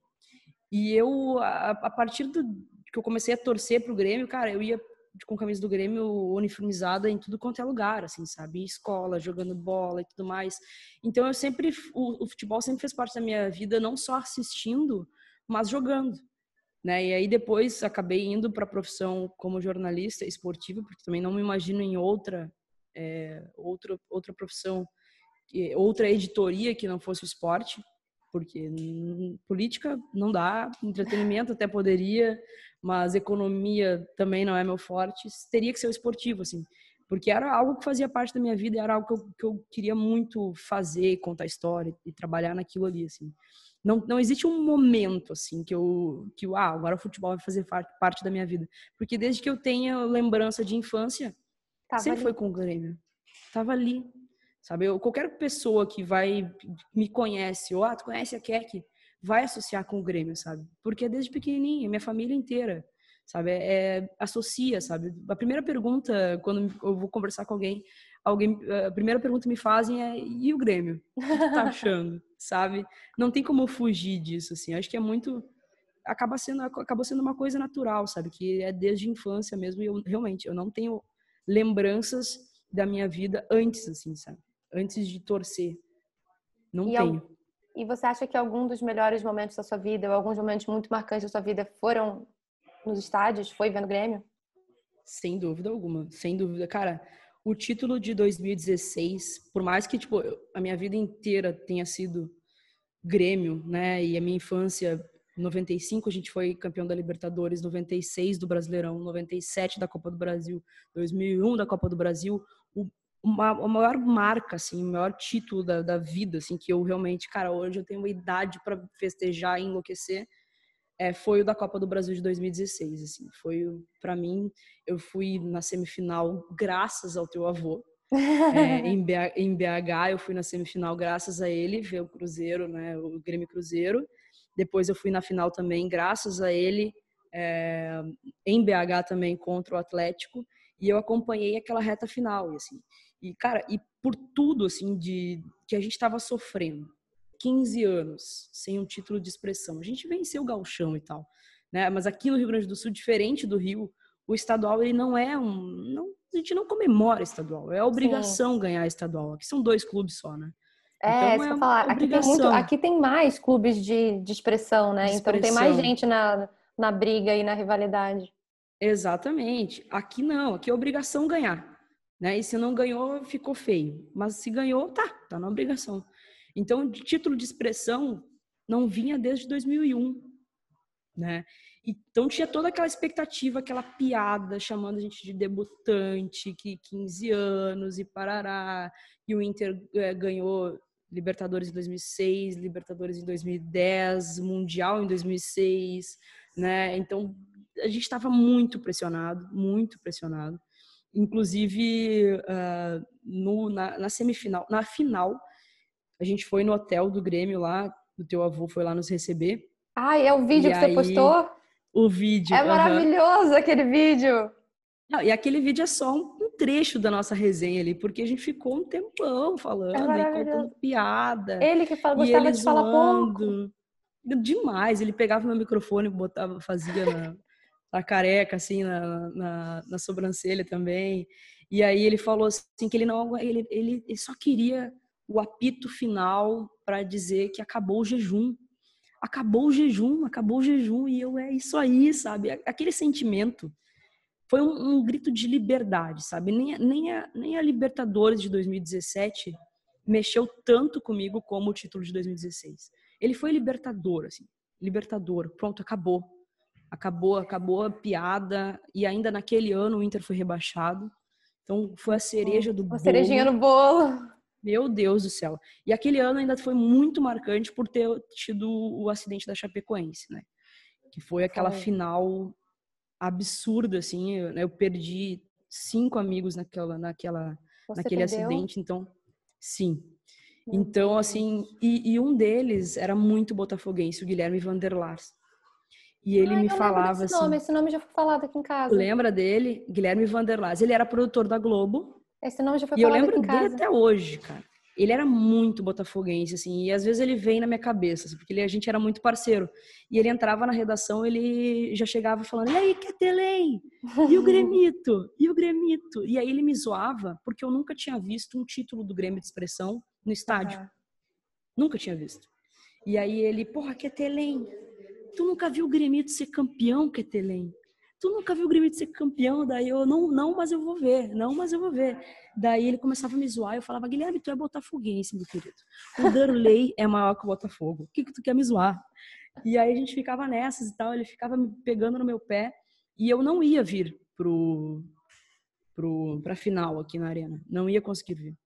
E eu, a, a partir do que eu comecei a torcer pro Grêmio, cara, eu ia com camisa do Grêmio uniformizada em tudo quanto é lugar, assim, sabe? Escola, jogando bola e tudo mais. Então eu sempre, o, o futebol sempre fez parte da minha vida, não só assistindo, mas jogando. Né? E aí depois acabei indo para a profissão como jornalista esportiva, porque também não me imagino em outra, é, outra, outra profissão, outra editoria que não fosse o esporte, porque política não dá, entretenimento até poderia, mas economia também não é meu forte. Teria que ser o esportivo, assim, porque era algo que fazia parte da minha vida, era algo que eu, que eu queria muito fazer, contar história e trabalhar naquilo ali, assim. Não, não existe um momento, assim, que eu, que eu, ah, agora o futebol vai fazer parte da minha vida. Porque desde que eu tenho lembrança de infância, Tava sempre ali. foi com o Grêmio. Tava ali, sabe? Eu, qualquer pessoa que vai me conhece, ou ah, tu conhece a Kek, vai associar com o Grêmio, sabe? Porque é desde pequenininha, minha família inteira, sabe? É, é, associa, sabe? A primeira pergunta quando eu vou conversar com alguém, alguém a primeira pergunta que me fazem é e o Grêmio? O que tu tá achando, sabe? Não tem como fugir disso, assim. acho que é muito acaba sendo acabou sendo uma coisa natural, sabe? Que é desde a infância mesmo e eu realmente eu não tenho lembranças da minha vida antes, assim, sabe? Antes de torcer. Não e tenho. e você acha que algum dos melhores momentos da sua vida, ou alguns momentos muito marcantes da sua vida, foram nos estádios? Foi vendo Grêmio? Sem dúvida alguma, sem dúvida. Cara, o título de 2016, por mais que tipo, a minha vida inteira tenha sido Grêmio, né? E a minha infância, 95 a gente foi campeão da Libertadores, 96 do Brasileirão, 97 da Copa do Brasil, 2001 da Copa do Brasil. O, uma, a maior marca, assim, o maior título da, da vida, assim, que eu realmente, cara, hoje eu tenho uma idade para festejar e enlouquecer, é, foi o da Copa do Brasil de 2016, assim, foi para mim, eu fui na semifinal graças ao teu avô, é, em, BH, em BH eu fui na semifinal graças a ele, ver o Cruzeiro, né, o Grêmio Cruzeiro, depois eu fui na final também graças a ele, é, em BH também contra o Atlético, e eu acompanhei aquela reta final, e assim, e, cara, e por tudo, assim, de que a gente estava sofrendo. 15 anos sem um título de expressão. A gente venceu o galchão e tal, né? Mas aqui no Rio Grande do Sul, diferente do Rio, o estadual ele não é um. Não, a gente não comemora estadual, é obrigação Sim. ganhar estadual. Aqui são dois clubes só, né? É, então, é falar. Aqui tem, muito, aqui tem mais clubes de, de expressão, né? De expressão. Então tem mais gente na, na briga e na rivalidade. Exatamente. Aqui não, aqui é obrigação ganhar. Né? E se não ganhou, ficou feio. Mas se ganhou, tá, tá na obrigação. Então, de título de expressão não vinha desde 2001, né? Então tinha toda aquela expectativa, aquela piada chamando a gente de debutante, que 15 anos e parará. E o Inter é, ganhou Libertadores em 2006, Libertadores em 2010, Mundial em 2006, né? Então a gente estava muito pressionado, muito pressionado. Inclusive uh, no, na, na semifinal, na final, a gente foi no hotel do Grêmio lá, o teu avô foi lá nos receber. Ah, é o vídeo e que aí, você postou? O vídeo. É maravilhoso aquele vídeo. Não, e aquele vídeo é só um, trecho da nossa resenha ali, porque a gente ficou um tempão falando é e contando piada. Ele que fala, gostava de zoando. falar pouco. Demais, ele pegava meu microfone e botava, fazia na, na careca, assim, na, na, na, sobrancelha também. E aí ele falou assim que ele não, ele, ele, ele só queria o apito final para dizer que acabou o jejum. Acabou o jejum, acabou o jejum, e eu, é isso aí, sabe? Aquele sentimento foi um, um grito de liberdade, sabe? Nem, nem, a, nem a Libertadores de 2017 mexeu tanto comigo como o título de 2016. Ele foi libertador, assim, libertador, pronto, acabou. Acabou, acabou a piada, e ainda naquele ano o Inter foi rebaixado. Então foi a cereja do bolo. A cerejinha no bolo. Meu Deus do céu. E aquele ano ainda foi muito marcante por ter tido o acidente da Chapecoense, né? Que foi aquela foi. final absurda, assim. Eu, eu, perdi cinco amigos naquela, naquela, naquele perdeu? acidente. Então, sim. Então, assim, e, e, um deles era muito botafoguense, o Guilherme Vanderlars. E ele Ai, me falava esse assim. Nome. Esse nome já foi falado aqui em casa. Lembra dele? Guilherme Vanderlars. Ele era produtor da Globo esse nome já foi E eu lembro dele até hoje, cara. Ele era muito botafoguense, assim, e às vezes ele vem na minha cabeça, assim, porque ele, a gente era muito parceiro. E ele entrava na redação, ele já chegava falando, e aí, Ketelém? E o Gremito? E o Gremito? E aí ele me zoava, porque eu nunca tinha visto um título do Grêmio de expressão no estádio. Uhum. Nunca tinha visto. E aí ele, porra, Ketelém, tu nunca viu o Gremito ser campeão, Ketelém? tu nunca viu o Grêmio ser campeão? Daí eu, não, não, mas eu vou ver, não, mas eu vou ver. Daí ele começava a me zoar, eu falava, Guilherme, tu é botafoguense, meu querido. O Darley é maior que o Botafogo. O que que tu quer me zoar? E aí a gente ficava nessas e tal, ele ficava me pegando no meu pé e eu não ia vir pro, pro, pra final aqui na arena. Não ia conseguir vir.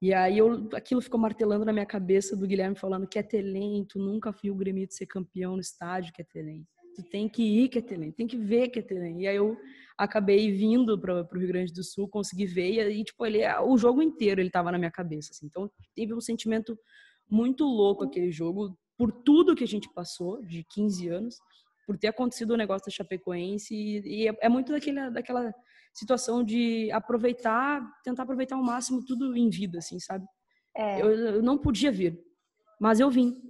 E aí eu, aquilo ficou martelando na minha cabeça do Guilherme falando que é talento, nunca viu o Grêmio ser campeão no estádio, que é talento tu tem que ir, Ketelém, tem que ver, Ketelém. E aí eu acabei vindo para o Rio Grande do Sul, consegui ver, e aí, tipo, ele, o jogo inteiro ele tava na minha cabeça, assim. Então, teve um sentimento muito louco aquele jogo, por tudo que a gente passou, de 15 anos, por ter acontecido o negócio da Chapecoense, e, e é, é, muito daquela situação de aproveitar, tentar aproveitar ao máximo tudo em vida, assim, sabe? É. Eu, eu não podia vir, mas eu vim.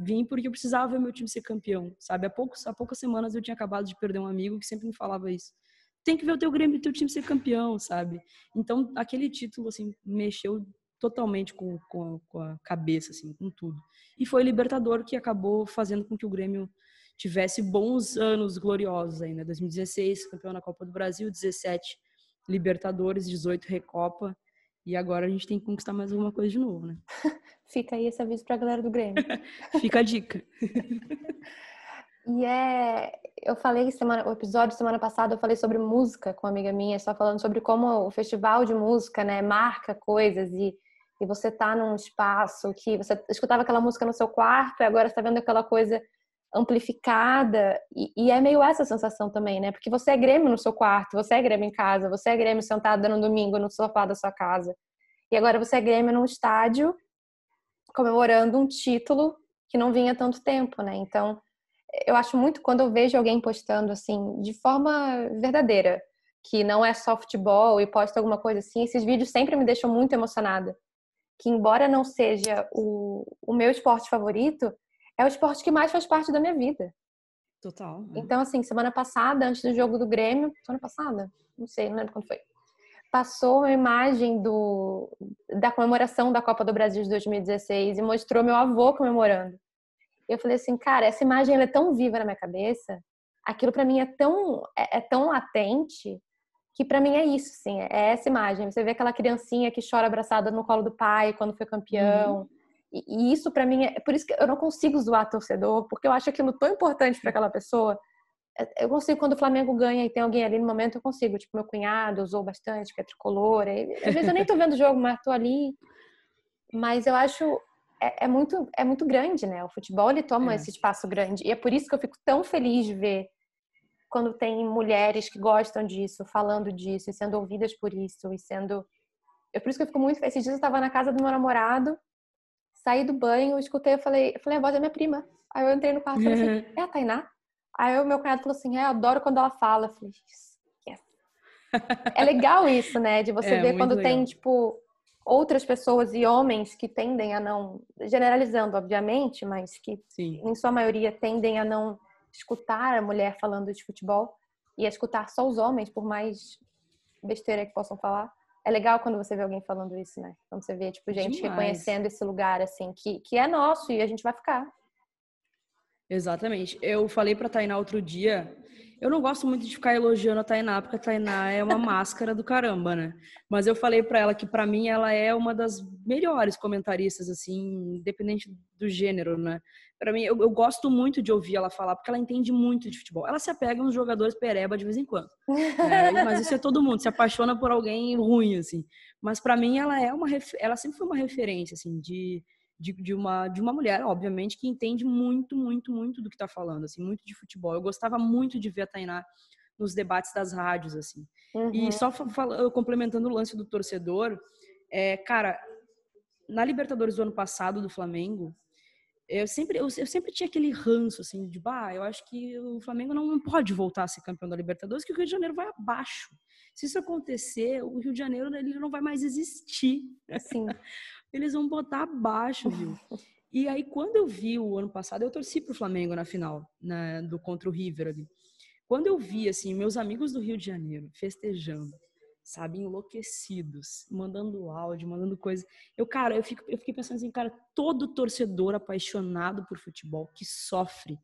Vim porque eu precisava ver meu time ser campeão, sabe? Há, poucos, há poucas semanas eu tinha acabado de perder um amigo que sempre me falava isso. Tem que ver o teu Grêmio e teu time ser campeão, sabe? Então, aquele título, assim, mexeu totalmente com, com, com a cabeça, assim, com tudo. E foi o Libertador que acabou fazendo com que o Grêmio tivesse bons anos gloriosos ainda. 2016, campeão na Copa do Brasil, 17 Libertadores, 18 Recopa. E agora a gente tem que conquistar mais alguma coisa de novo, né? Fica aí esse aviso para a galera do Grêmio. Fica a dica. e é, eu falei semana, o episódio semana passada eu falei sobre música com uma amiga minha, só falando sobre como o festival de música, né, marca coisas e e você tá num espaço que você escutava aquela música no seu quarto e agora está vendo aquela coisa amplificada e, e, é meio essa sensação também, né? Porque você é Grêmio no seu quarto, você é Grêmio em casa, você é Grêmio sentado no domingo no sofá da sua casa e agora você é Grêmio num estádio comemorando um título que não vinha tanto tempo, né? Então, eu acho muito quando eu vejo alguém postando assim, de forma verdadeira, que não é só futebol e posta alguma coisa assim, esses vídeos sempre me deixam muito emocionada. Que embora não seja o, o meu esporte favorito, é o esporte que mais faz parte da minha vida. Total. É. Então, assim, semana passada, antes do jogo do Grêmio, semana passada? Não sei, não lembro quando foi. Passou uma imagem do, da comemoração da Copa do Brasil de 2016 e mostrou meu avô comemorando. Eu falei assim, cara, essa imagem é tão viva na minha cabeça, aquilo para mim é tão, é, é tão latente que para mim é isso, sim, é essa imagem. Você vê aquela criancinha que chora abraçada no colo do pai quando foi campeão. Uhum. E, e, isso para mim é por isso que eu não consigo zoar torcedor, porque eu acho aquilo tão importante para aquela pessoa. É, eu consigo quando o Flamengo ganha e tem alguém ali no momento, eu consigo. Tipo, meu cunhado usou bastante, que é tricolor. E, às vezes eu nem tô vendo o jogo, mas tô ali. Mas eu acho é, é muito é muito grande, né? O futebol ele toma é. esse espaço grande e é por isso que eu fico tão feliz de ver quando tem mulheres que gostam disso, falando disso, e sendo ouvidas por isso, e sendo. Eu, por isso que eu fico muito. Esses dias eu estava na casa do meu namorado, saí do banho, escutei, eu falei, eu falei, a voz é minha prima. Aí eu entrei no quarto e falei assim, é a Tainá? Aí o meu cunhado falou assim, é, eu adoro quando ela fala. Eu falei, yes. é legal isso, né? De você é, ver quando legal. tem, tipo, outras pessoas e homens que tendem a não, generalizando, obviamente, mas que Sim. em sua maioria tendem a não escutar a mulher falando de futebol e a escutar só os homens, por mais besteira que possam falar. É legal quando você vê alguém falando isso, né? Quando você vê, tipo, gente Demais. reconhecendo esse lugar, assim, que, que é nosso e a gente vai ficar. Exatamente. Eu falei pra Tainá outro dia eu não gosto muito de ficar elogiando a Tainá, porque a Tainá é uma máscara do caramba, né? Mas eu falei para ela que para mim ela é uma das melhores comentaristas, assim, independente do gênero, né? Para mim, eu, eu, gosto muito de ouvir ela falar, porque ela entende muito de futebol. Ela se apega nos jogadores pereba de vez em quando. Né? Mas isso é todo mundo, se apaixona por alguém ruim, assim. Mas para mim ela é uma, ela sempre foi uma referência, assim, de de, de, uma, de uma mulher, obviamente, que entende muito, muito, muito do que está falando, assim, muito de futebol. Eu gostava muito de ver a Tainá nos debates das rádios, assim. Uhum. E só complementando o lance do torcedor, é, cara, na Libertadores do ano passado do Flamengo, eu sempre, eu, eu, sempre tinha aquele ranço, assim, de, bah, eu acho que o Flamengo não, não pode voltar a ser campeão da Libertadores, que o Rio de Janeiro vai abaixo. Se isso acontecer, o Rio de Janeiro ele não vai mais existir. Sim. eles vão botar abaixo, viu? E aí, quando eu vi o ano passado, eu torci pro Flamengo na final, né, do contra o River ali. Quando eu vi, assim, meus amigos do Rio de Janeiro festejando, sabe, enlouquecidos, mandando áudio, mandando coisa. Eu, cara, eu, fico, eu fiquei pensando assim, cara, todo torcedor apaixonado por futebol, que sofre,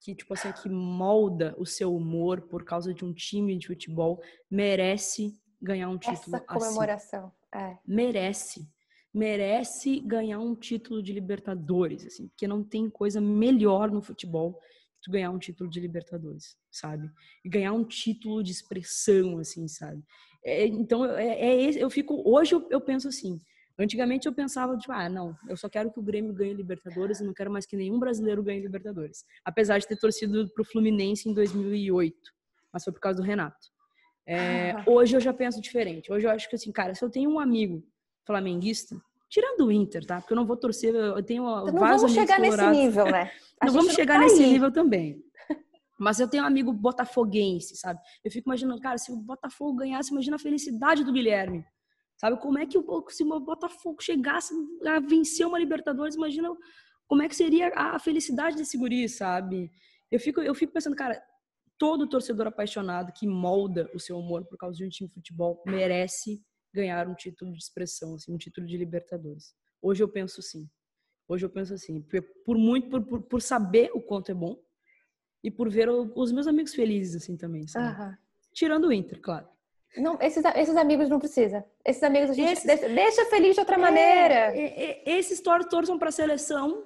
que, tipo assim, que molda o seu humor por causa de um time de futebol, merece ganhar um título Essa comemoração, assim. é. Merece merece ganhar um título de Libertadores, assim, porque não tem coisa melhor no futebol que tu ganhar um título de Libertadores, sabe? E ganhar um título de expressão, assim, sabe? É, então, é, é, eu fico. Hoje eu, eu, penso assim. Antigamente eu pensava, tipo, ah, não, eu só quero que o Grêmio ganhe Libertadores e não quero mais que nenhum brasileiro ganhe Libertadores. Apesar de ter torcido pro Fluminense em 2008, mas foi por causa do Renato. É, ah. Hoje eu já penso diferente. Hoje eu acho que, assim, cara, se eu tenho um amigo flamenguista, tirando o Inter, tá? Porque eu não vou torcer, eu tenho então não vamos chegar nesse nível, né? Não vamos chegar tá nesse aí. nível também. Mas eu tenho um amigo botafoguense, sabe? Eu fico imaginando, cara, se o Botafogo ganhasse, imagina a felicidade do Guilherme. Sabe? Como é que o, se o Botafogo chegasse a vencer uma Libertadores, imagina como é que seria a felicidade desse guri, sabe? Eu fico, eu fico pensando, cara, todo torcedor apaixonado que molda o seu humor por causa de um time de futebol merece ganhar um título de expressão, assim, um título de Libertadores. Hoje eu penso sim. Hoje eu penso assim, por muito por, por, por saber o quanto é bom e por ver os meus amigos felizes assim também, sabe? Uhum. Tirando o Inter, claro. Não, esses, esses amigos não precisa. Esses amigos a gente esses, deixa, deixa, feliz de outra é, maneira. É, é, esses tor torçam para a seleção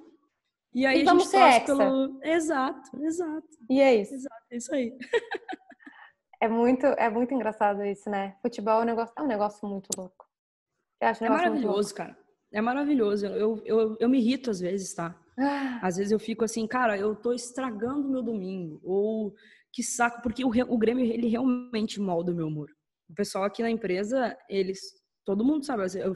e aí e a gente torce pelo exato, exato. E é isso. Exato, é isso aí. É muito, é muito engraçado isso, né? Futebol é um negócio, é um negócio muito louco. Eu acho um é maravilhoso, cara. É maravilhoso. Eu, eu, eu me irrito às vezes, tá? Ah. Às vezes eu fico assim, cara, eu tô estragando meu domingo. Ou que saco, porque o, o Grêmio, ele realmente molda o meu humor. O pessoal aqui na empresa, eles, todo mundo sabe, eu,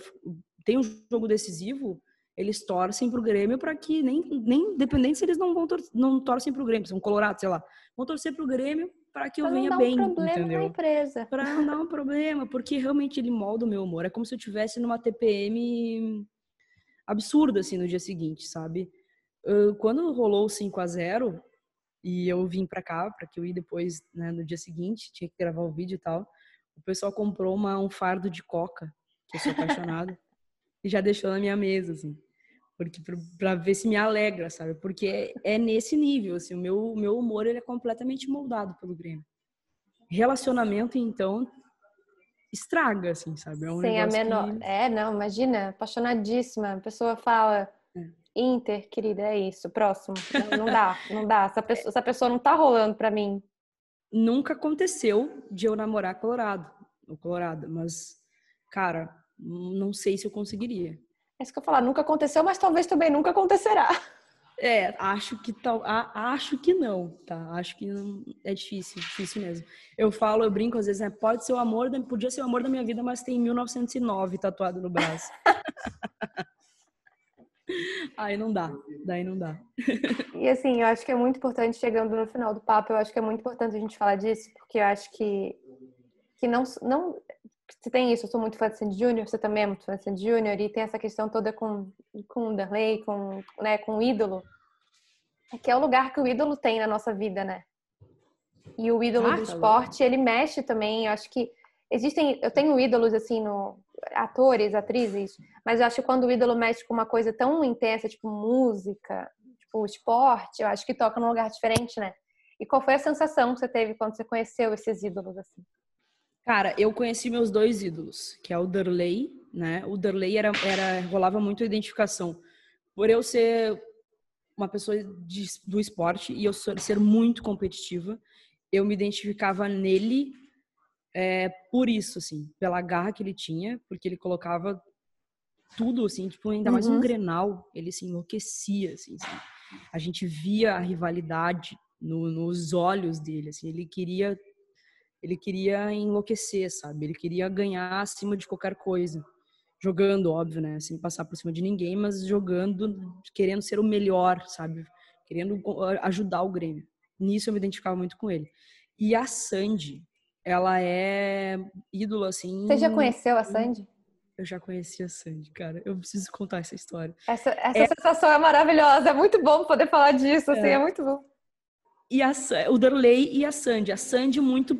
tem um jogo decisivo, eles torcem pro Grêmio para que nem, nem independente se eles não vão tor não torcem pro Grêmio, são colorados, sei lá, vão torcer pro Grêmio para que eu pra venha bem, um entendeu? empresa. Para não dar um problema, porque realmente ele molda o meu humor. É como se eu tivesse numa TPM absurda assim no dia seguinte, sabe? Quando rolou o 5 a 0, E eu vim pra cá, pra que eu ir depois, né, no dia seguinte, tinha que gravar o vídeo e tal. O pessoal comprou uma, um fardo de coca, que eu sou apaixonada, e já deixou na minha mesa, assim. Porque, pra ver se me alegra, sabe? Porque é, é nesse nível, assim, o meu, meu humor, ele é completamente moldado pelo Grêmio. Relacionamento, então, estraga, assim, sabe? É um Sem a menor. Que... É, não, imagina, apaixonadíssima. A pessoa fala, é. Inter, querida, é isso, próximo. Não, não dá, não dá. Essa pessoa, essa pessoa não tá rolando pra mim. Nunca aconteceu de eu namorar Colorado, o Colorado, mas, cara, não sei se eu conseguiria. É isso que eu falar, nunca aconteceu, mas talvez também nunca acontecerá. É, acho que tal, acho que não, tá? Acho que não, é difícil, difícil mesmo. Eu falo, eu brinco às vezes, né? Pode ser o amor, da, podia ser o amor da minha vida, mas tem 1909 tatuado no braço. Aí não dá, daí não dá. E assim, eu acho que é muito importante, chegando no final do papo, eu acho que é muito importante a gente falar disso, porque eu acho que, que não, não. Você tem isso, eu sou muito fã de Sandy Júnior, você também é muito fã de Sandy Júnior, e tem essa questão toda com, com o Darley, com, né, com o ídolo, que é o lugar que o ídolo tem na nossa vida, né? E o ídolo ah, do tá esporte, ele mexe também, eu acho que existem, eu tenho ídolos assim no atores, atrizes, mas eu acho que quando o ídolo mexe com uma coisa tão intensa, tipo música, tipo esporte, eu acho que toca num lugar diferente, né? E qual foi a sensação que você teve quando você conheceu esses ídolos assim? Cara, eu conheci meus dois ídolos, que é o Darley, né? O Darley era, era rolava muito a identificação. Por eu ser uma pessoa de, do esporte e eu ser muito competitiva, eu me identificava nele é, por isso, assim, pela garra que ele tinha, porque ele colocava tudo, assim, tipo, ainda mais um uhum. Grenal, ele se enlouquecia, assim, assim, A gente via a rivalidade no, nos olhos dele, assim, ele queria ele queria enlouquecer, sabe? Ele queria ganhar acima de qualquer coisa. Jogando, óbvio, né? Sem passar por cima de ninguém, mas jogando, querendo ser o melhor, sabe? Querendo ajudar o Grêmio. Nisso eu me identificava muito com ele. E a Sandy, ela é ídolo, assim. Você já conheceu a Sandy? Eu já conheci a Sandy, cara. Eu preciso contar essa história. Essa, essa é... sensação é maravilhosa. É muito bom poder falar disso, assim, é, é muito bom. E a, o Darley e a Sandy. A Sandy muito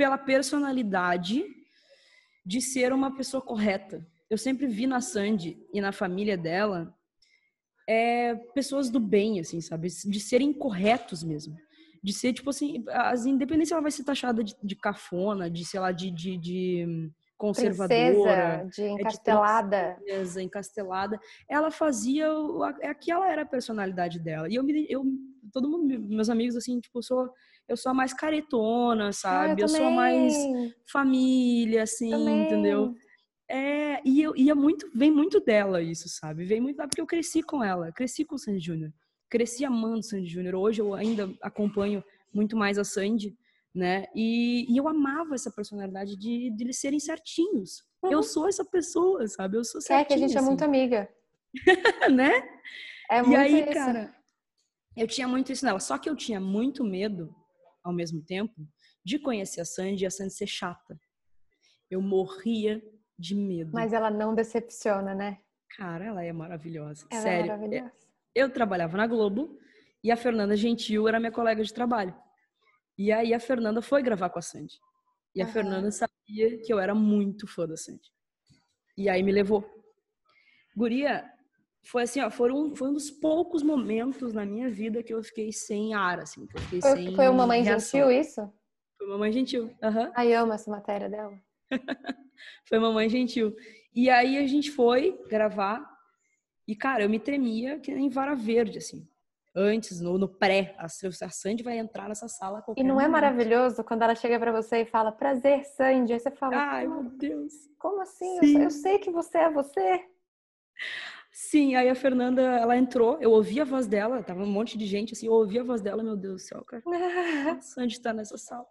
pela personalidade de ser uma pessoa correta. Eu sempre vi na Sandy e na família dela é, pessoas do bem, assim, sabe? De serem corretos mesmo de ser, tipo assim, as independência ela vai ser taxada de, de cafona, de, sei lá, de, de, de conservadora. Princesa, de encastelada. É de princesa, encastelada. Ela fazia, é aquela era a personalidade dela. E eu, me, eu todo mundo, meus amigos, assim, tipo, eu sou, eu sou a mais caretona, sabe? Ah, eu, eu sou a mais família, assim, também. entendeu? É, e, eu, e é muito, vem muito dela isso, sabe? Vem muito porque eu cresci com ela, cresci com o Sandy Júnior cresci amando Sandy Júnior. Hoje eu ainda acompanho muito mais a Sandy, né? E, e eu amava essa personalidade de, de eles serem certinhos. Uhum. Eu sou essa pessoa, sabe? Eu sou certinha. É que a gente assim. é muito amiga. né? É muito e aí, isso. cara, eu tinha muito isso nela. Só que eu tinha muito medo, ao mesmo tempo, de conhecer a Sandy e a Sandy ser chata. Eu morria de medo. Mas ela não decepciona, né? Cara, ela é maravilhosa. Ela é Sério. É maravilhosa eu trabalhava na Globo e a Fernanda Gentil era minha colega de trabalho. E aí a Fernanda foi gravar com a Sandy. E a uhum. Fernanda sabia que eu era muito fã da Sandy. E aí me levou. Guria, foi assim, ó, foi um, foi um dos poucos momentos na minha vida que eu fiquei sem ar, assim. Que eu fiquei foi, sem foi uma mãe gentil isso? Foi uma mãe gentil. Uhum. Ai, amo essa matéria dela. foi uma mãe gentil. E aí a gente foi gravar e, cara, eu me tremia que nem vara verde, assim. Antes, no, no pré, a, a Sandy vai entrar nessa sala. E não é momento. é maravilhoso quando ela chega para você e fala, prazer, Sandy? Aí você fala, ai, meu Deus. Como assim? Eu, eu, sei que você é você. Sim, aí a Fernanda, ela entrou, eu ouvi a voz dela, tava um monte de gente, assim, eu ouvi a voz dela, meu Deus do céu, cara. a Sandy tá nessa sala.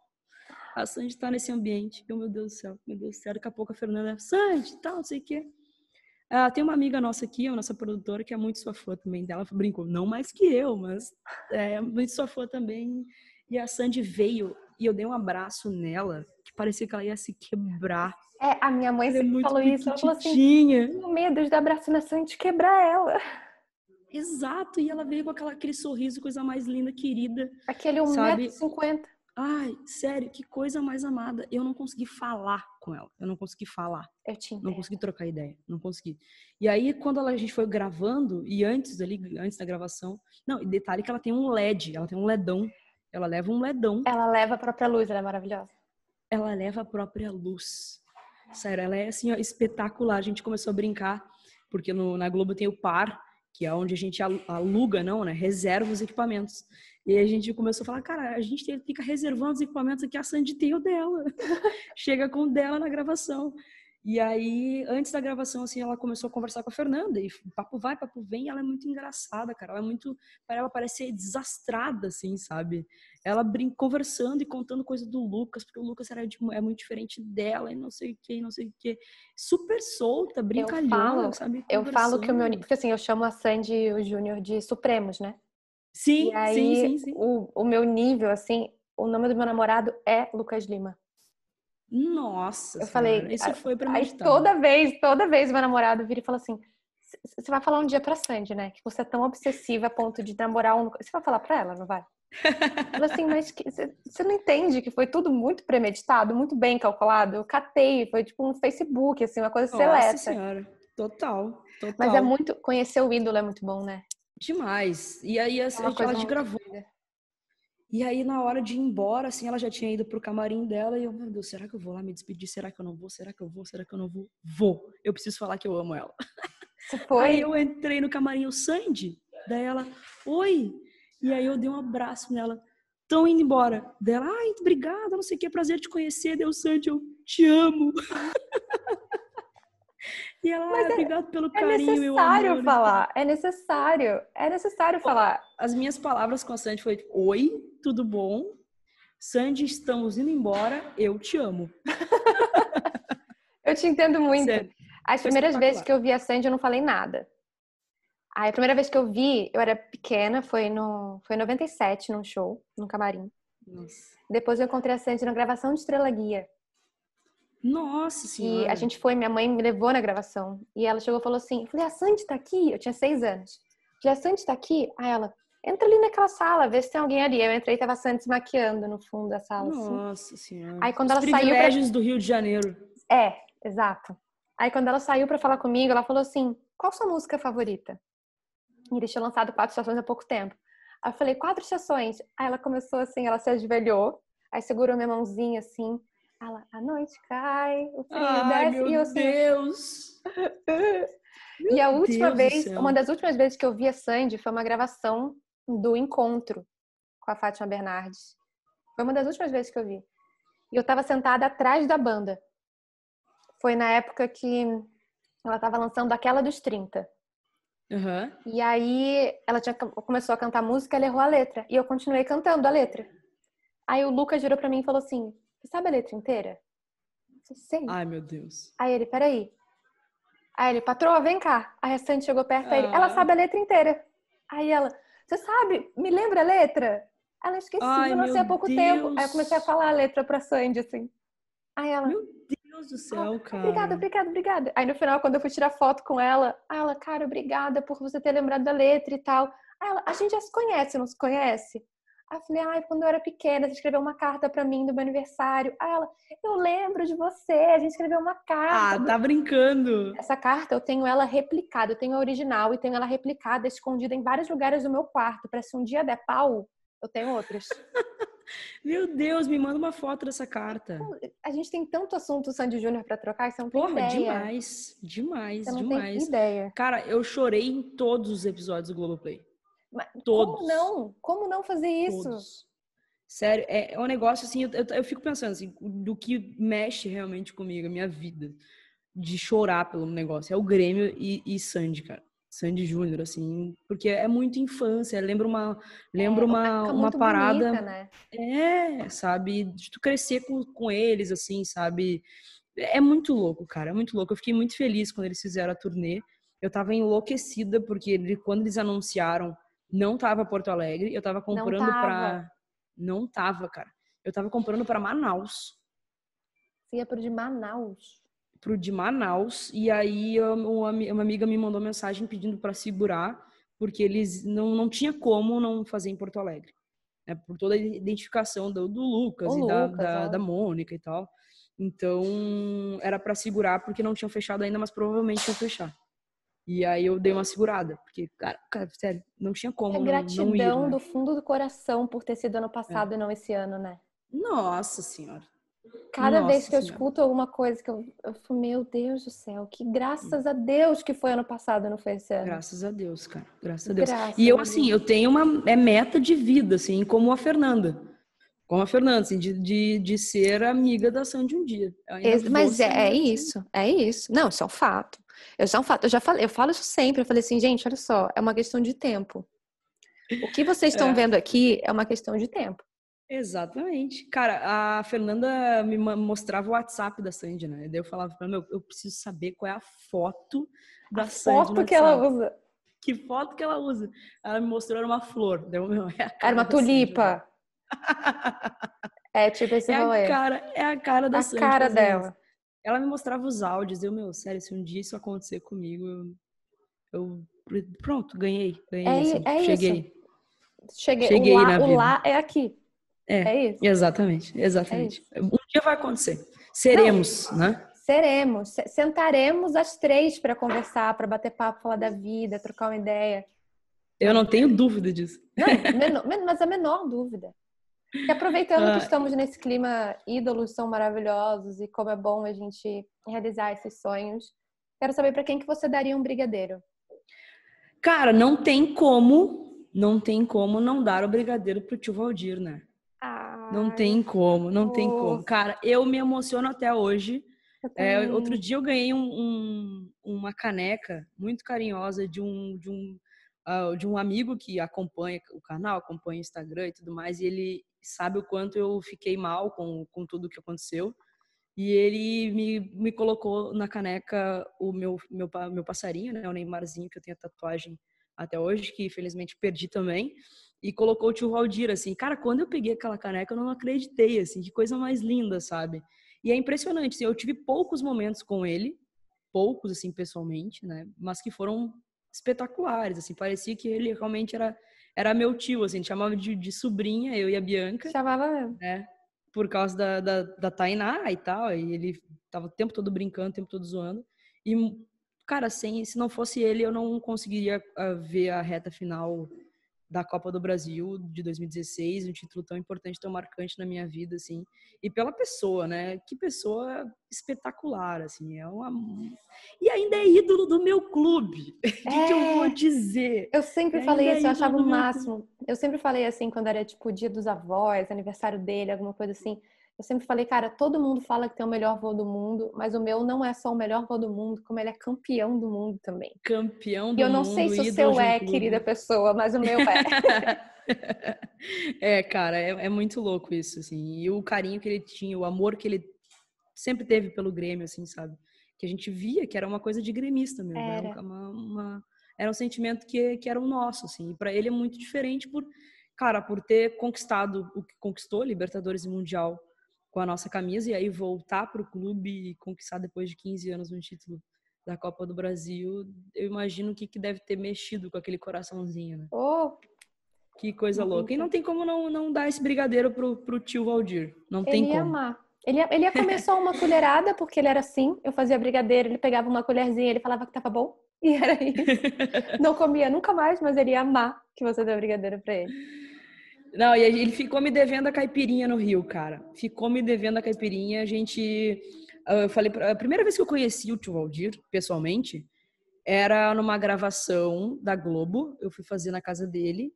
A Sandy tá nesse ambiente. Eu, meu Deus do céu, meu Deus do céu. Daqui a pouco a Fernanda, Sandy, tal, não sei o quê. Ah, tem uma amiga nossa aqui, a nossa produtora, que é muito sua fã também dela. Brincou, não mais que eu, mas é muito sua fã também. E a Sandy veio e eu dei um abraço nela, parecia que ela ia se quebrar. É, a minha mãe é sempre falou isso. Ela falou assim: tenho medo de dar abraço na Sandy quebrar ela. Exato, e ela veio com aquela, aquele sorriso, coisa mais linda, querida. Aquele 1,50m. Ai, sério, que coisa mais amada. Eu não consegui falar com ela. Eu não consegui falar. Eu te Não consegui trocar ideia. Não consegui. E aí, quando a gente foi gravando, e antes ali, antes da gravação. Não, e detalhe que ela tem um LED, ela tem um LEDão. Ela leva um LEDão. Ela leva a própria luz, ela é maravilhosa. Ela leva a própria luz. Sério, ela é assim, ó, espetacular. A gente começou a brincar, porque no, na Globo tem o par, que é onde a gente aluga, não, né? Reserva os equipamentos. E a gente começou a falar, cara, a gente fica reservando os equipamentos aqui, a Sandy tem o dela. Chega com o dela na gravação. E aí, antes da gravação, assim, ela começou a conversar com a Fernanda. E papo vai, papo vem. ela é muito engraçada, cara. Ela é muito. Ela parece ser desastrada, assim, sabe? Ela brinca, conversando e contando coisa do Lucas, porque o Lucas era, tipo, é muito diferente dela, e não sei o que, não sei o que. Super solta, brincalhona, sabe? Eu falo que o meu. Porque assim, eu chamo a Sandy e o Júnior de Supremos, né? Sim, aí, sim, sim, sim. O, o meu nível, assim, o nome do meu namorado é Lucas Lima. Nossa, eu falei, isso foi pra Aí toda vez, toda vez meu namorado vira e fala assim: você vai falar um dia pra Sandy, né? Que você é tão obsessiva a ponto de namorar um. Você vai falar pra ela, não vai? Fala assim, mas você não entende que foi tudo muito premeditado, muito bem calculado? Eu catei, foi tipo um Facebook, assim, uma coisa Nossa seleta. senhora, total, total. Mas é muito, conhecer o ídolo é muito bom, né? Demais. E aí assim, é ela te gravou. E aí, na hora de ir embora, assim, ela já tinha ido pro camarim dela e eu, meu Deus, será que eu vou lá me despedir? Será que eu não vou? Será que eu vou? Será que eu não vou? Vou. Eu preciso falar que eu amo ela. Você foi? Aí eu entrei no camarim, o Sandy, daí ela, oi. E aí eu dei um abraço nela. Tão indo embora. Dela, ai, obrigada, não sei o que, prazer te conhecer. Deu Sandy, eu te amo. E ela, Mas é, obrigado pelo é carinho. É necessário falar, é necessário, é necessário falar. As minhas palavras com a Sandy foi: Oi, tudo bom? Sandy, estamos indo embora, eu te amo. eu te entendo muito. Sério. As primeiras vezes que eu vi a Sandy, eu não falei nada. Aí, a primeira vez que eu vi, eu era pequena, foi no foi em 97, num show, no camarim. Nossa. Depois eu encontrei a Sandy na gravação de Estrela Guia. Nossa senhora. E a gente foi, minha mãe me levou na gravação. E ela chegou e falou assim: falei, a Sandy tá aqui? Eu tinha seis anos. Falei, a Sandy tá aqui? Aí ela, entra ali naquela sala, vê se tem alguém ali. Eu entrei e tava a Sandy se maquiando no fundo da sala. Assim. Nossa assim. senhora. Aí quando Os ela saiu. Pra... do Rio de Janeiro. É, exato. Aí quando ela saiu para falar comigo, ela falou assim: qual sua música favorita? E eles tinham lançado quatro estações há pouco tempo. Aí eu falei, quatro estações. Aí ela começou assim, ela se ajoelhou, aí segurou minha mãozinha assim. Ela, a noite cai, o frio Ai, desce e eu. Deus! e a última Deus vez, uma das últimas vezes que eu vi a Sandy foi uma gravação do encontro com a Fátima Bernardes. Foi uma das últimas vezes que eu vi. E eu tava sentada atrás da banda. Foi na época que ela tava lançando aquela dos 30. Uhum. E aí ela tinha, começou a cantar música, ela errou a letra. E eu continuei cantando a letra. Aí o Lucas virou pra mim e falou assim: você sabe a letra inteira? Sei. Ai, meu Deus. Aí ele, peraí. Aí ele, patroa, vem cá. A Sandy chegou perto, aí ele, Ah. ela sabe a letra inteira. Aí ela, você sabe? Me lembra a letra? Ela esqueci, Ai, eu não sei meu há pouco tempo. Aí eu Deus. comecei a falar a letra pra Sandy, assim. Aí ela, Meu Deus do céu, cara. obrigada, obrigada, obrigada. Aí no final, quando eu fui tirar foto com ela, ela, cara, obrigada por você ter lembrado da letra e tal. Aí ela, a gente já se conhece, não se conhece? Aí eu falei, ai, quando eu era pequena, você escreveu uma carta pra mim do meu aniversário. Aí ela, eu lembro de você, a gente escreveu uma carta. Ah, tá brincando. Essa carta eu tenho ela replicada, eu tenho a original e tenho ela replicada, escondida em vários lugares do meu quarto, para se um dia der pau, eu tenho outras. Meu Deus, me manda uma foto dessa carta. A gente tem tanto assunto Sandy Júnior para trocar, você não tem Porra, ideia. demais. Demais, Você não demais. tem ideia. Cara, eu chorei em todos os episódios do Globoplay. Todos. Como não? Como não fazer isso? Todos. Sério, é, é um negócio assim, eu, eu, eu fico pensando assim, do que mexe realmente comigo, a minha vida. De chorar pelo negócio. É o Grêmio e, e Sandy, cara. Sandy Júnior, assim, porque é muito infância, lembra uma, lembra É, uma, uma parada. bonita, né? É, sabe? De tu crescer com, com eles, assim, sabe? É muito louco, cara, é muito louco. Eu fiquei muito feliz quando eles fizeram a turnê. Eu tava enlouquecida, porque ele- quando eles anunciaram, não tava Porto Alegre, eu tava comprando tava. pra. Não tava, cara. Eu tava comprando pra Manaus, Você ia pro de Manaus. pro de Manaus, e aí uma, uma amiga me mandou mensagem pedindo pra segurar, porque eles não, não tinha como não fazer em Porto Alegre. Né? Por toda a identificação do, do Lucas O e da, Lucas, da, da Mônica e tal. Então, era para segurar porque não tinham fechado ainda, mas provavelmente iam fechar. E aí eu dei uma segurada, porque, cara, cara sério, não tinha como É não, gratidão não ir, né? do fundo do coração por ter sido ano passado e não esse ano, né? Nossa senhora. Cada Nossa vez que eu Senhora. escuto alguma coisa que eu, eu falo, meu Deus do céu, que graças a Deus que foi ano passado e não foi esse ano. Graças a Deus, cara. Graças a Deus. Graças E eu, assim, eu tenho uma é meta de vida, assim, como a Fernanda. Como a Fernanda, assim, de, de, de ser amiga da Sandy um dia. Eu Mas é, é isso, é isso. Não, isso é um fato. Isso é um fato. Eu já falei, eu falo isso sempre. Eu falei assim, gente, olha só, é uma questão de tempo. O que vocês estão É. vendo aqui é uma questão de tempo. Exatamente. Cara, a Fernanda me mostrava o WhatsApp da Sandy, né? Daí eu falava pra ela, meu, eu preciso saber qual é a foto da A Sandy foto que ela usa Que foto que ela usa? Ela me mostrou era uma flor. Deu, meu, é era uma da Sandy, tulipa. É tipo esse É rolê. a cara, é a cara da A Sandy cara dela. isso. Ela me mostrava os áudios. Eu, meu, sério, se um dia isso acontecer comigo, eu, eu- pronto, ganhei, ganhei, É, assim, é isso. cheguei. Cheguei, Cheguei o lá, na o vida. lá é aqui. É. É isso. Exatamente, exatamente. Um dia vai acontecer. Seremos, né? Seremos, se- sentaremos as três para conversar, para bater papo, falar da vida, trocar uma ideia. Eu não tenho dúvida disso. Não, menor- men- mas a menor dúvida. E aproveitando Ah. que estamos nesse clima, ídolos são maravilhosos e como é bom a gente realizar esses sonhos. Quero saber para quem que você daria um brigadeiro. Cara, não tem como, não tem como não dar o brigadeiro pro tio Valdir, né? Não Ai, tem como, não tem como. Cara, eu me emociono até hoje. É, outro dia eu ganhei um- um- uma caneca muito carinhosa de um, de, um, ah, de um amigo que acompanha o canal, acompanha o Instagram e tudo mais, e ele sabe o quanto eu fiquei mal com, com tudo que aconteceu. E ele me, me colocou na caneca o meu, meu, meu passarinho, né? O Neymarzinho, que eu tenho a tatuagem até hoje, que infelizmente perdi também. E colocou o tio Valdir, assim. Cara, quando eu peguei aquela caneca, eu não acreditei, assim. Que coisa mais linda, sabe? E é impressionante, assim, eu tive poucos momentos com ele, poucos, assim, pessoalmente, né? Mas que foram espetaculares, assim. Parecia que ele realmente era, era meu tio, assim. Chamava de, de sobrinha, eu e a Bianca Chamava mesmo. né? Por causa da, da, da Tainá e tal. E ele tava o tempo todo brincando, o tempo todo zoando. E, cara, sem, se não fosse ele, eu não conseguiria ah, ver a reta final da Copa do Brasil de 2016, um título tão importante, tão marcante na minha vida, assim. E pela pessoa, né? Que pessoa espetacular, assim. É uma... E ainda é ídolo do meu clube. O que, que eu vou É. dizer? Eu sempre falei ainda isso, eu é achava o máximo. Eu sempre falei assim, quando era tipo dia dos avós, aniversário dele, alguma coisa assim. Eu sempre falei, cara, todo mundo fala que tem o melhor voo do mundo, mas o meu não é só o melhor voo do mundo, como ele é campeão do mundo também. Campeão do E eu não mundo, sei se o seu é, clube. querida pessoa, mas o meu é. é, cara, é, é muito louco isso, assim. E o carinho que ele tinha, o amor que ele sempre teve pelo Grêmio, assim, sabe? Que a gente via que era uma coisa de gremista mesmo. Era, Era. uma, uma- era um sentimento que, que era o nosso, assim. E pra ele é muito diferente por, cara, por ter conquistado o que conquistou, Libertadores e Mundial, com a nossa camisa, e aí voltar pro clube e conquistar depois de 15 anos um título da Copa do Brasil, eu imagino o que, que deve ter mexido com aquele coraçãozinho, né? Oh, Que coisa louca. E não tem como não, não dar esse brigadeiro pro, pro tio Valdir. Não tem ele ia como. amar. Ele ia, ele ia comer só uma colherada, porque ele era assim. Eu fazia brigadeiro, ele pegava uma colherzinha, ele falava que tava bom. E era isso. Não comia nunca mais, mas ele ia amar que você deu brigadeiro pra ele. Não, e ele ficou me devendo a caipirinha no Rio, cara. Ficou me devendo a caipirinha. A gente. ah, Eu falei, a primeira vez que eu conheci o tio Valdir, pessoalmente, era numa gravação da Globo. Eu fui fazer na casa dele.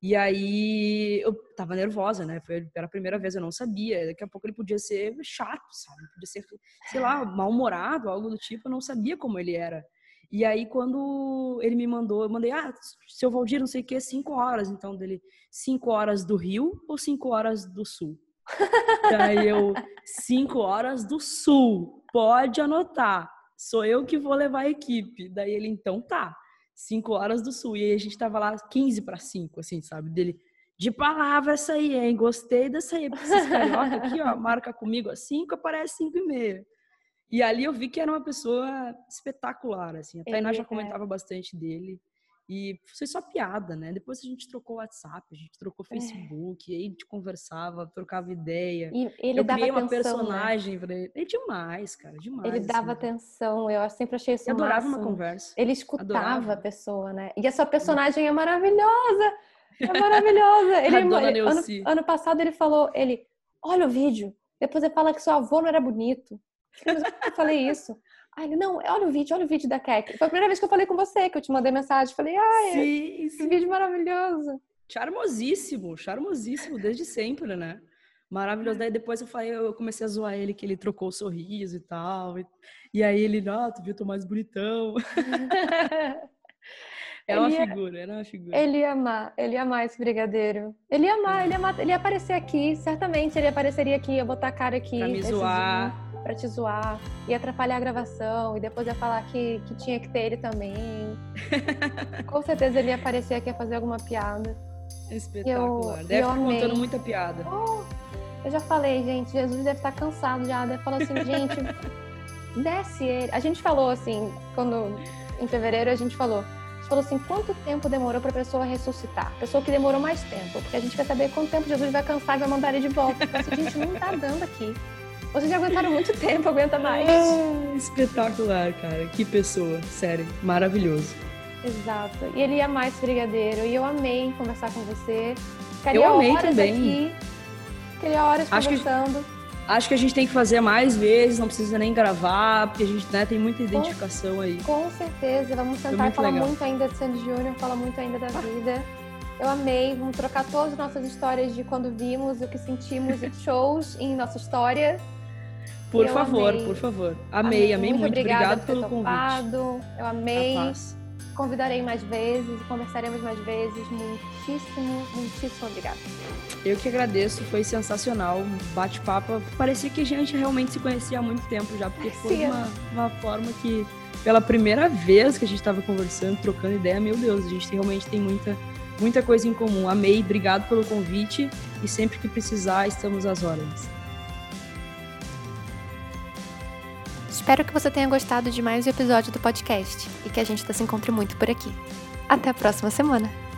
E aí eu tava nervosa, né? Foi, era a primeira vez, eu não sabia. Daqui a pouco ele podia ser chato, sabe? Podia ser, sei lá, mal-humorado, algo do tipo. Eu não sabia como ele era. E aí, quando ele me mandou, eu mandei, ah, seu Valdir, não sei o que, cinco horas. Então, dele, cinco horas do Rio ou cinco horas do Sul? Daí eu, cinco horas do Sul, pode anotar. Sou eu que vou levar a equipe. Daí ele, então tá, cinco horas do Sul. E aí a gente tava lá 15 para cinco, assim, sabe? Dele, de palavra essa aí, hein? Gostei dessa aí. Porque esses carioca aqui, ó, marca comigo a cinco, aparece cinco e meia. E ali eu vi que era uma pessoa espetacular, assim. A Tainá Ele já é. comentava bastante dele. E foi só piada, né? Depois a gente trocou WhatsApp, a gente trocou É. Facebook, aí a gente conversava, trocava ideia. E ele eu dava criei uma atenção, né? personagem pra ele. É demais, cara, demais. Ele dava assim. atenção, eu sempre achei isso Eu adorava máximo. uma conversa. Ele escutava Adorava. a pessoa, né? E a sua personagem é maravilhosa! É maravilhosa! Ele, ele- ano, ano passado ele falou, ele, olha o vídeo, depois ele fala que seu avô não era bonito. Eu falei, Mas por que eu falei isso? Aí ele, não, olha o vídeo, olha o vídeo da Kek. Foi a primeira vez que eu falei com você, que eu te mandei mensagem. Falei, ai, Sim, que sim. vídeo maravilhoso. Charmosíssimo, charmosíssimo desde sempre, né? Maravilhoso. Daí depois eu falei, eu comecei a zoar ele que ele trocou o sorriso e tal. E, e aí ele, ah, tu viu, tô mais bonitão. É uma ia- figura, era uma figura. Ele ia amar, ele ia amar esse brigadeiro. Ele ia amar, ele ia, amar, ele ia aparecer aqui, certamente ele apareceria aqui, ia botar a cara aqui. Pra me zoar. Pra te zoar, ia atrapalhar a gravação, e depois ia falar que, que tinha que ter ele também. Com certeza ele ia aparecer aqui, ia fazer alguma piada. Espetacular. eu Deve estar contando muita piada. Oh, eu já falei, gente, Jesus deve estar cansado já, deve falar assim, gente, desce ele. A gente falou assim, quando em fevereiro a gente falou, a falou assim, quanto tempo demorou pra pessoa ressuscitar? Pessoa que demorou mais tempo, porque a gente quer saber quanto tempo Jesus vai cansar e vai mandar ele de volta. Falei assim, gente, não tá dando aqui. Vocês já aguentaram muito tempo, aguenta mais. Ah, espetacular, cara. Que pessoa, sério. Maravilhoso. Exato. E ele ia amar esse brigadeiro. E eu amei conversar com você. Ficaria Eu amei horas também. aqui. Ficaria horas Acho que- conversando. Acho que a gente tem que fazer mais vezes, não precisa nem gravar, porque a gente né, tem muita identificação aí. Com certeza, vamos sentar e falar legal. muito ainda de Sandy Júnior, falar muito ainda da vida. Eu amei, vamos trocar todas as nossas histórias de quando vimos, o que sentimos e shows em nossa história. Por Eu favor, amei. por favor. Amei, amei muito. obrigada Obrigado pelo convite. Eu amei. Capaz. Convidarei mais vezes, conversaremos mais vezes. Muitíssimo, muitíssimo obrigada. Eu que agradeço, foi sensacional. Um Bate-papo. Parecia que a gente realmente se conhecia há muito tempo já, porque foi uma, uma forma que, pela primeira vez que a gente estava conversando, trocando ideia, meu Deus, a gente realmente tem muita, muita coisa em comum. Amei, obrigado pelo convite e sempre que precisar, estamos às ordens. Espero que você tenha gostado de mais um episódio do podcast e que a gente se encontre muito por aqui. Até a próxima semana!